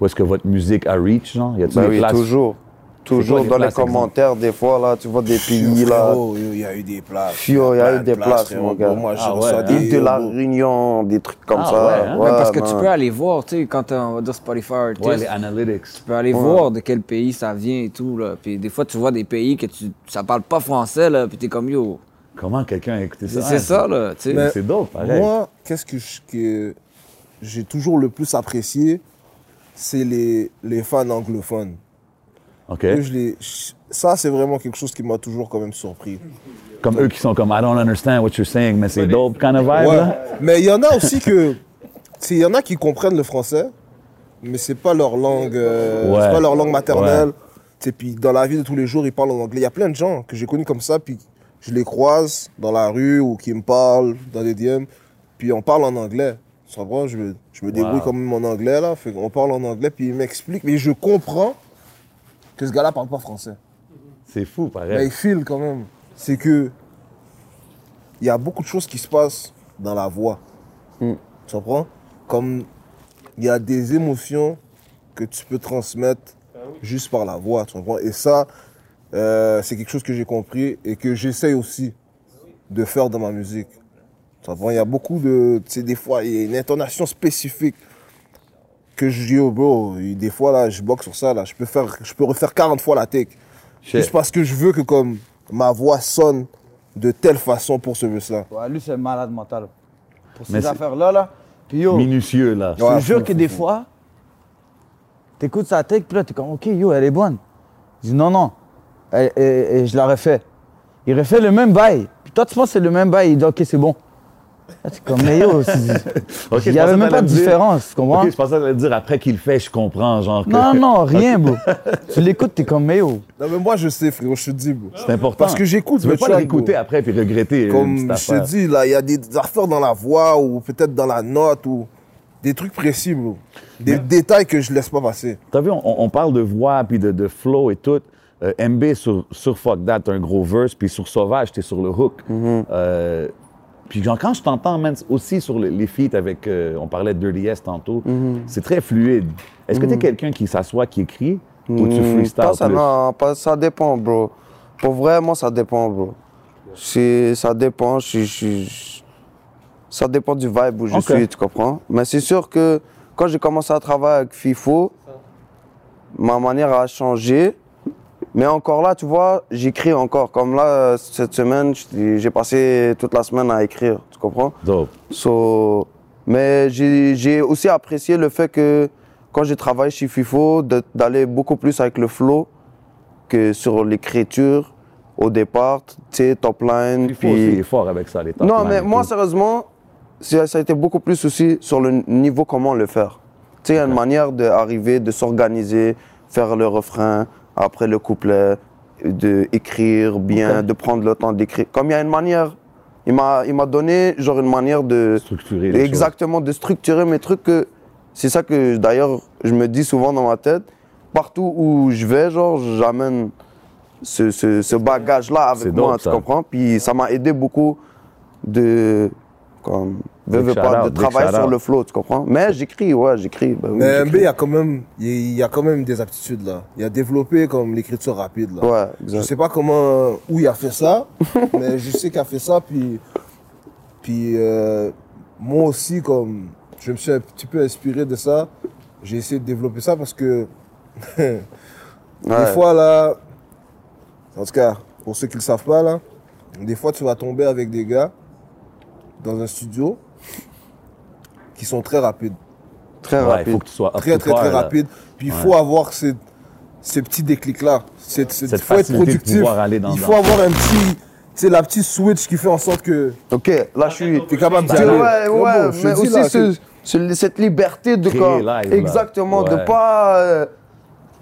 Où est-ce que votre musique a reach, genre? Y a-t-il Ben des oui, places? toujours. Toujours dans les places, exemple? commentaires, des fois, là, tu vois des pays, là. Il y a eu des places. Fio, il y a eu de des places, mon gars. Moi, je Ah ouais, reçois hein? des... Île de la Réunion, des trucs comme Ah ça. ouais, hein? Ouais, parce que tu man. peux aller voir, tu sais, quand on va dire Spotify Artist, Ouais, les analytics. tu peux aller voir de quel pays ça vient et tout, là. Puis des fois, tu vois des pays que tu, ça parle pas français, là, puis t'es comme, yo, Comment quelqu'un a écouté ça? c'est, c'est ça, là, C'est dope, pareil. Moi, qu'est-ce que je- que j'ai toujours le plus apprécié, c'est les, les fans anglophones. OK. Je les- ça, c'est vraiment quelque chose qui m'a toujours quand même surpris. Comme eux qui sont comme I don't understand what you're saying, mais c'est dope kind of vibe, Ouais. là? Mais il y en a aussi que. Il y en a qui comprennent le français, mais c'est pas leur langue, euh, Ouais. c'est pas leur langue maternelle. Sais, Puis dans la vie de tous les jours, ils parlent en anglais. Il y a plein de gens que j'ai connus comme ça, puis je les croise dans la rue ou qui me parlent dans des DM, puis on parle en anglais. Tu comprends? Je me, je me débrouille Wow. quand même en anglais, là. Fait on parle en anglais, puis ils m'expliquent. Mais je comprends que ce gars-là parle pas français. C'est fou, Mais pareil. il file quand même. C'est que il y a beaucoup de choses qui se passent dans la voix. Tu comprends? Comme il y a des émotions que tu peux transmettre juste par la voix. Tu comprends? Et ça, euh, c'est quelque chose que j'ai compris et que j'essaye aussi de faire dans ma musique. Il y a beaucoup de. Tu sais, des fois, il y a une intonation spécifique que je dis, oh bro, et des fois, là, je boxe sur ça, là. Je peux, faire, je peux refaire 40 fois la take. Shit. Juste parce que je veux que comme ma voix sonne de telle façon pour ce verse-là. Ouais, lui, c'est un malade mental. Pour ces affaires-là, là. Puis yo, Minutieux, là. je Ouais, te jure fou, que fou, des fou. fois, t'écoutes sa take, puis là, t'es comme, OK, yo, elle est bonne. Je dis, non, non. Et, et- et je la refais. Il refait le même bail. Puis toi, tu penses que c'est le même bail. Il dit, OK, c'est bon. T'es comme, mais yo, c'est- *laughs* il n'y avait même pas de dire- différence, tu comprends? Ok, je pensais que dire après qu'il le fait, je comprends, genre. que- Non, non, *laughs* rien, bro. tu l'écoutes, t'es comme, mais yo. Non mais moi je sais frérot, je te dis. bro. C'est important. Parce que j'écoute Tu veux pas bro. après puis regretter une Comme je te dis, là, il y a des affaires dans la voix ou peut-être dans la note ou des trucs précis, bro. Des détails que je laisse pas passer. T'as vu, on, on parle de voix puis de, de flow et tout. Euh, MB sur, sur Fuck That, un gros verse, puis sur Sauvage, t'es sur le hook. Euh, puis genre, quand je t'entends, man, aussi sur le- les feats avec, euh, on parlait de Dirty S tantôt, c'est très fluide. Est-ce que t'es quelqu'un qui s'assoit, qui écrit, ou tu freestyle pas ça, plus? non, pas, ça dépend, bro. Pour vrai, moi, ça dépend, bro. Ça dépend, je, je- ça dépend du vibe où je Ok. suis, tu comprends? Mais c'est sûr que quand j'ai commencé à travailler avec FIFO, ma manière a changé. Mais encore là, tu vois, j'écris encore. Comme là, cette semaine, j'ai passé toute la semaine à écrire, tu comprends? Dope. So, mais j'ai aussi apprécié le fait que quand j'ai travaillé chez FIFO, d'aller beaucoup plus avec le flow que sur l'écriture au départ, tu sais, top line. Il Puis... est fort avec ça, les top Non, mais moi, tout. sérieusement, ça a été beaucoup plus aussi sur le niveau comment le faire. Tu sais, il y a une manière d'arriver, de s'organiser, faire le refrain, après le couplet, de écrire bien, de prendre le temps d'écrire. Comme il y a une manière, il m'a donné genre une manière de Structurer les exactement de structurer mes trucs que c'est ça que d'ailleurs je me dis souvent dans ma tête. Partout où je vais, genre j'amène ce, ce, ce bagage-là avec dope, moi, tu ça. comprends? Puis ça m'a aidé beaucoup de comme veux, veux pas, de travailler sur le flow, tu comprends? Mais j'écris, ouais, j'écris. oui, Mais MB, il y a quand même, il y a quand même des aptitudes là. Il a développé comme l'écriture rapide là. Ouais, Je sais pas comment, où il a fait ça, *laughs* mais je sais qu'il a fait ça. Puis, puis euh, moi aussi, comme je me suis un petit peu inspiré de ça, j'ai essayé de développer ça parce que *laughs* des Ouais. fois là, en tout cas, pour ceux qui le savent pas là, des fois tu vas tomber avec des gars dans un studio qui sont très rapides, Très Ouais, il rapide. faut que tu sois très to très très là. rapides. Puis il Ouais. faut avoir ces, ces petits déclics là. C'est, c'est, Cette faut être de productif. pouvoir aller dans- il faut avoir un petit, c'est la petite switch qui fait en sorte que Ok, là je suis. tu es capable aller. ouais, ouais, mais aussi là, ce- c'est- ce- cette liberté de là. Exactement, de pas. euh,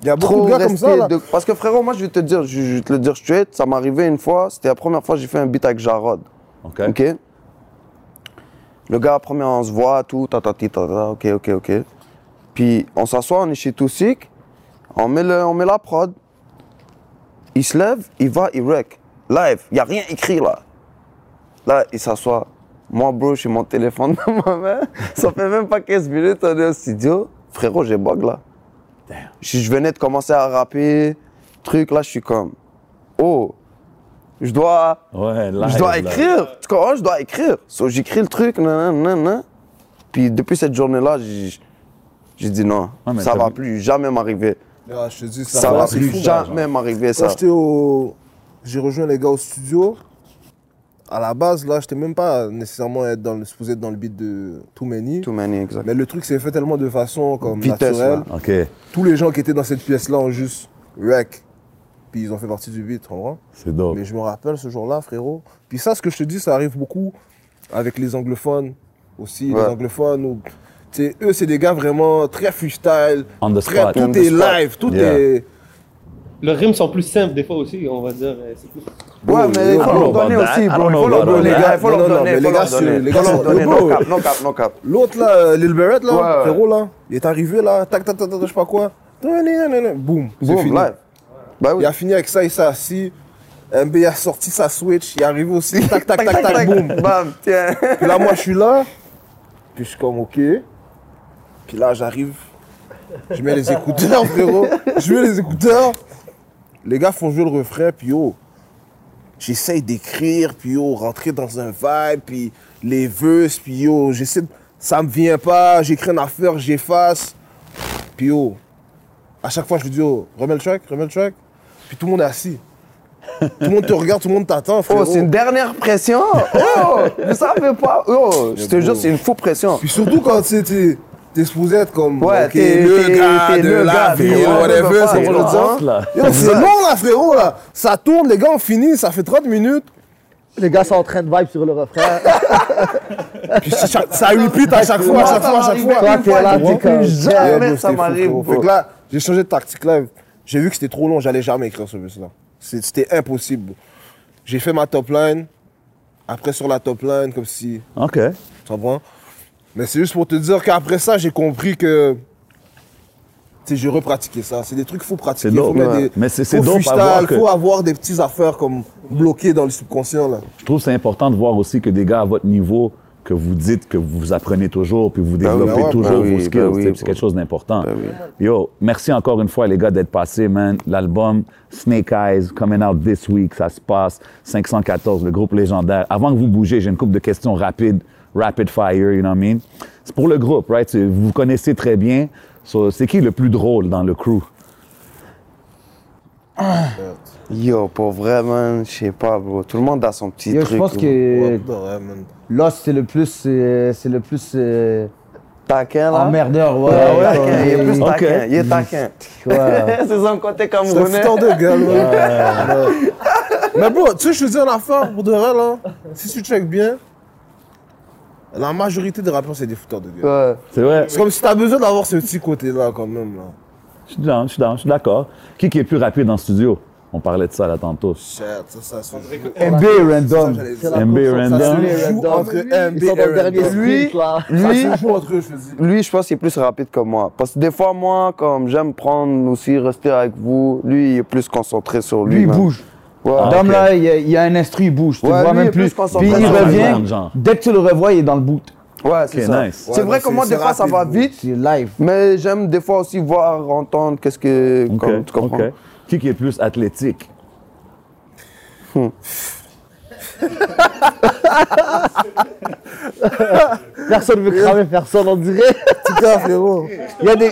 il y a beaucoup trop de gars comme ça là. de- Parce que frérot, moi je vais te dire, je, je vais te le dire straight, ça m'est arrivé une fois, c'était la première fois que j'ai fait un beat avec Jarod. OK? Ok? Le gars, premier, on se voit, tout, ta, ta, ta, ta, ta, ok, ok, ok. Puis on s'assoit, on est chez Toussik, on met, le, on met la prod. Il se lève, il va, il rec. Live, il n'y a rien écrit là. Là, il s'assoit. Moi, bro, j'ai mon téléphone dans ma main. *laughs* Ça fait même pas 15 minutes, on est au studio. Frérot, j'ai bug là. Je, je venais de commencer à rapper, truc, là, je suis comme, oh, je dois, Ouais, live, je dois là. écrire. Tu comprends? Je dois écrire. So, j'écris le truc, nan, nan, nan, nan. Puis depuis cette journée-là, j'ai dit non, ça va vu- plus jamais m'arriver. Ah, je te dis, Ça va plus fou, jamais m'arriver, Quand ça. j'étais au. J'ai rejoint les gars au studio. À la base, là, j'étais même pas nécessairement être dans le, supposé être dans le beat de Too Many. Too many, exact. Mais le truc s'est fait tellement de façon comme Vitesse, naturelle. là. OK, Tous les gens qui étaient dans cette pièce-là ont juste wreck. Puis ils ont fait partie du beat, tu comprends? c'est dope. Mais je me rappelle ce jour-là, frérot. Puis ça, ce que je te dis, ça arrive beaucoup avec les anglophones aussi. Ouais. Les anglophones, sais, eux, c'est des gars vraiment très freestyle. On the Très, spot. tout On the est spot. live, tout Yeah. est. Leurs rimes sont plus simples des fois aussi, on va dire. euh, plus- Ouais, mais il faut leur donner aussi, bro. Il faut leur donner. Il faut Non, leur non, donner. les gars, les gars faut leur sur- donner. Bro. No cap, no cap, no cap. L'autre là, euh, Lil Barrett là, frérot là, il est arrivé là, tac tac tac je sais pas quoi. Boum, c'est Boom, fini. live. Bah oui. Il a fini avec ça, il s'est assis. MB a sorti sa Switch, il est arrivé aussi, *laughs* tac tac tac tac, boum. Bam, tiens. Puis là, moi, je suis là. Puis je suis comme, OK. Puis là, j'arrive. Je mets les écouteurs, frérot. Je mets les écouteurs. Les gars font jouer le refrain, puis yo. J'essaye d'écrire, puis yo, rentrer dans un vibe, puis les verses, puis yo, j'essaie de... Ça me vient pas, j'écris une affaire, j'efface. Puis yo, à chaque fois, je lui dis, yo, remets le track, remets le track. Puis tout le monde est assis. Tout le monde te regarde, tout le monde t'attend. Oh, c'est une dernière pression. Oh, vous savez pas. Oh, je te jure, c'est une faux pression. Puis surtout quand tu t'es supposé être comme Ouais, ok, t'es- le gars de le la gars, ouais, whatever, c'est pour le C'est long là, frérot, là. Ça tourne, les gars ont fini, ça fait 30 minutes. Les gars sont en train de vibe sur le refrain. *laughs* Puis ça, ça, repeat à chaque fois, à chaque fois, à chaque fois. Toi, t'es là, t'es comme. Jamais ça m'arrive. Fait que là, j'ai changé de tactique là. J'ai vu que c'était trop long, j'allais jamais écrire ce bus là. C'était impossible. J'ai fait ma top line. Après sur la top line, comme si. OK. Tu comprends? Mais c'est juste pour te dire qu'après ça, j'ai compris que. Tu sais, j'ai repratiqué ça. C'est des trucs qu'il faut pratiquer. Dope, faut ouais. des- Mais c'est- dope à voir que- faut avoir des petites affaires comme bloquées dans le subconscient. Là. Je trouve que c'est important de voir aussi que des gars à votre niveau, que vous dites que vous apprenez toujours, puis vous développez ben toujours ben vos oui, skills. ben oui, c'est quelque chose d'important. Ben oui. Yo, merci encore une fois, les gars, d'être passés, man. L'album Snake Eyes, coming out this week, ça se passe. 514, le groupe légendaire. Avant que vous bougez, j'ai une couple de questions rapides, rapid fire, you know what I mean? C'est pour le groupe, right? Vous vous connaissez très bien. So, c'est qui le plus drôle dans le crew? Yo, pour vrai, man, je sais pas, bro. Tout le monde a son petit Yo, truc. je pense bro. que man. Lost, c'est le plus. C'est le plus. euh, Taquin, là? emmerdeur, ouais. Ouais, ouais, taquin. Il est plus taquin. Il est taquin. ouais. *laughs* c'est son côté C'est un camerounais. fouteur de gueule. là. Ouais. *laughs* Mais bon, tu sais, je te dis une affaire pour de vrai, là. Si tu check bien, la majorité des rappeurs, c'est des fouteurs de gueule. Ouais. C'est vrai? C'est comme si t'as besoin d'avoir ce petit côté-là, quand même. Là. Je suis down, je suis down, je suis d'accord. Qui, qui est plus rapide en studio? On parlait de ça là tantôt. Shit, ça, ça se joue. MB random. MB random. entre MB et random. sprint, là. Ça Lui, dis. lui, je pense qu'il est plus rapide que moi. Parce que des fois, moi, comme j'aime prendre aussi, rester avec vous, lui, il est plus concentré sur lui. Lui, il bouge. Ouais. Ah, Dame là, il y, a, il y a un instru, il bouge. Tu Ouais, le vois lui, même il est plus Puis il revient. Dès que tu le revois, il est dans le boot. Ouais, c'est Ok, ça. nice. C'est Ouais, vrai que moi, des fois, ça va vite. C'est live. Mais j'aime des fois aussi voir, entendre qu'est-ce que. OK, comme- tu comprends? Qui, qui est plus athlétique? *laughs* Personne veut cramer personne, on dirait. En tout cas, frérot. Il y a des.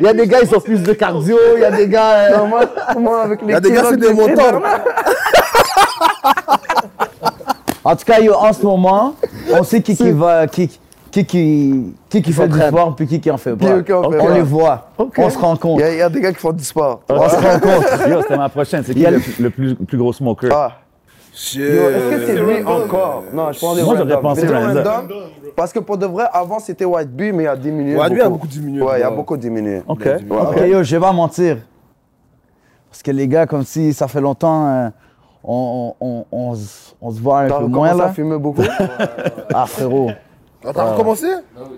Il y a des gars, ils sont plus de cardio, il y a des gars. euh, Non, moi, moi, avec les Il y a des gars, c'est de des montants. En tout cas, yo, en ce moment, on sait qui, qui va. Qui, qui, qui, qui, qui fait du sport puis qui, qui en fait pas. fait on les voit. On se rend Il compte. y, a- il y a des gars qui font du sport. On se rend compte. *laughs* Yo, c'était ma prochaine. C'est qui le, le- plus, plus gros smoker? Ah. Yo, Est-ce que c'est lui encore? Non, je pense Moi, j'aurais pensé Random. Parce que pour de vrai, avant c'était White Bee, mais il a diminué. White Bee a beaucoup diminué. Ouais, il a beaucoup diminué. OK. Ok, yo, je vais pas mentir. Parce que les gars, comme si ça fait longtemps, euh, on, on, on, on se- voit un peu moins là. fumer beaucoup? *laughs* Ah, frérot. Ah, T'as recommencé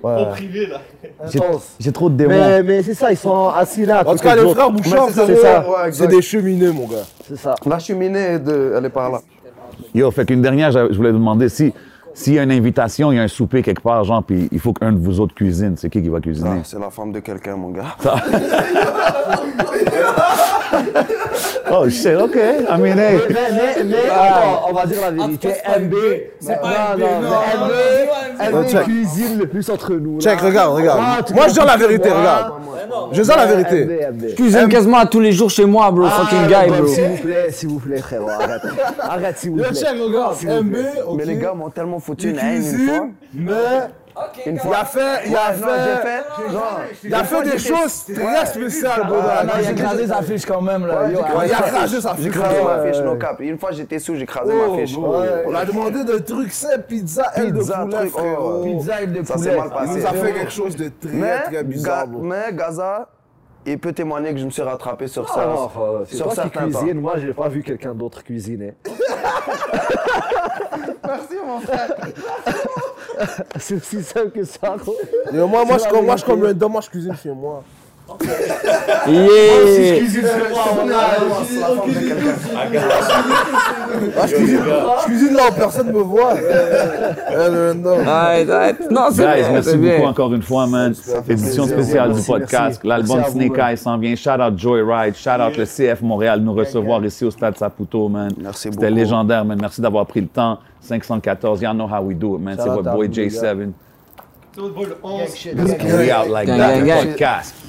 ouais. privé, là. J'ai- J'ai trop de démons. Mais, mais c'est ça, ils sont assis là. à En tout cas, les frères Bouchard, c'est ça, c'est ça, ouais, c'est exact. des cheminés, mon gars. C'est ça. La cheminée, de... elle est par là. Yo, fait qu'une dernière, je je voulais vous demander si, s'il y a une invitation, il y a un souper quelque part, genre, puis il faut qu'un de vous autres cuisine, c'est qui qui va cuisiner? Ah, c'est la femme de quelqu'un, mon gars. *laughs* Oh, shit, OK. I mean, hey. Mais, mais, mais attends, on va dire la vérité. MB, C'est pas non, MB, non, non. MB, MB check. cuisine le plus entre nous. là. Check, regarde, regarde. Ah, Moi, je dis la vérité, moi. regarde. Je dis la vérité. MB, MB. Cuisine quasiment à tous les jours chez moi, bro. Fucking Ah, guy, Bob, bro. S'il vous plaît, s'il vous plaît, frérot, arrête. Arrête, s'il vous plaît. check, regarde. MB. Mais les gars m'ont tellement foutu il une haine une fois. mais Une il a fait, il a j'ai fait, il a fait des choses très spéciales, dans Ah, non, il a écrasé sa fiche quand même, là. J'ai. Il a crashé sa J'ai fiche. crasé ma Ouais. fiche, no cap. Une fois j'étais sous, j'ai crasé Oh, ma fiche. bro. On a demandé de trucs simples, pizza, aile de Pizza, poulet, oh, frérot. Pizza et de Ça poulet. s'est mal Il passé. nous a fait quelque chose de très, très bizarre, mais Gaza, il peut témoigner que je me suis rattrapé sur Ah, ça. c'est sur toi qui certains temps. cuisine. Moi, j'ai pas vu quelqu'un d'autre cuisiner. Merci, mon frère. *laughs* C'est aussi simple que ça, moi, moi, je, comme- moi, je comme un dent, moi, je cuisine chez moi? Yeah. Je, cuisine, je cuisine là, personne me voit. Arrête. Non, c'est Guys, bien, merci beaucoup encore une fois, man. Édition spéciale du podcast. L'album Snake Eyes s'en vient. Shout out Joyride. Shout out le CF Montréal nous recevoir ici au Stade Saputo, man. Merci beaucoup. C'était légendaire, man. Merci d'avoir pris le temps. 514, y'all know how we do it, man. C'est votre boy J7. Those boys are shit. Let's carry out like gang, that. Gang,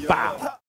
podcast.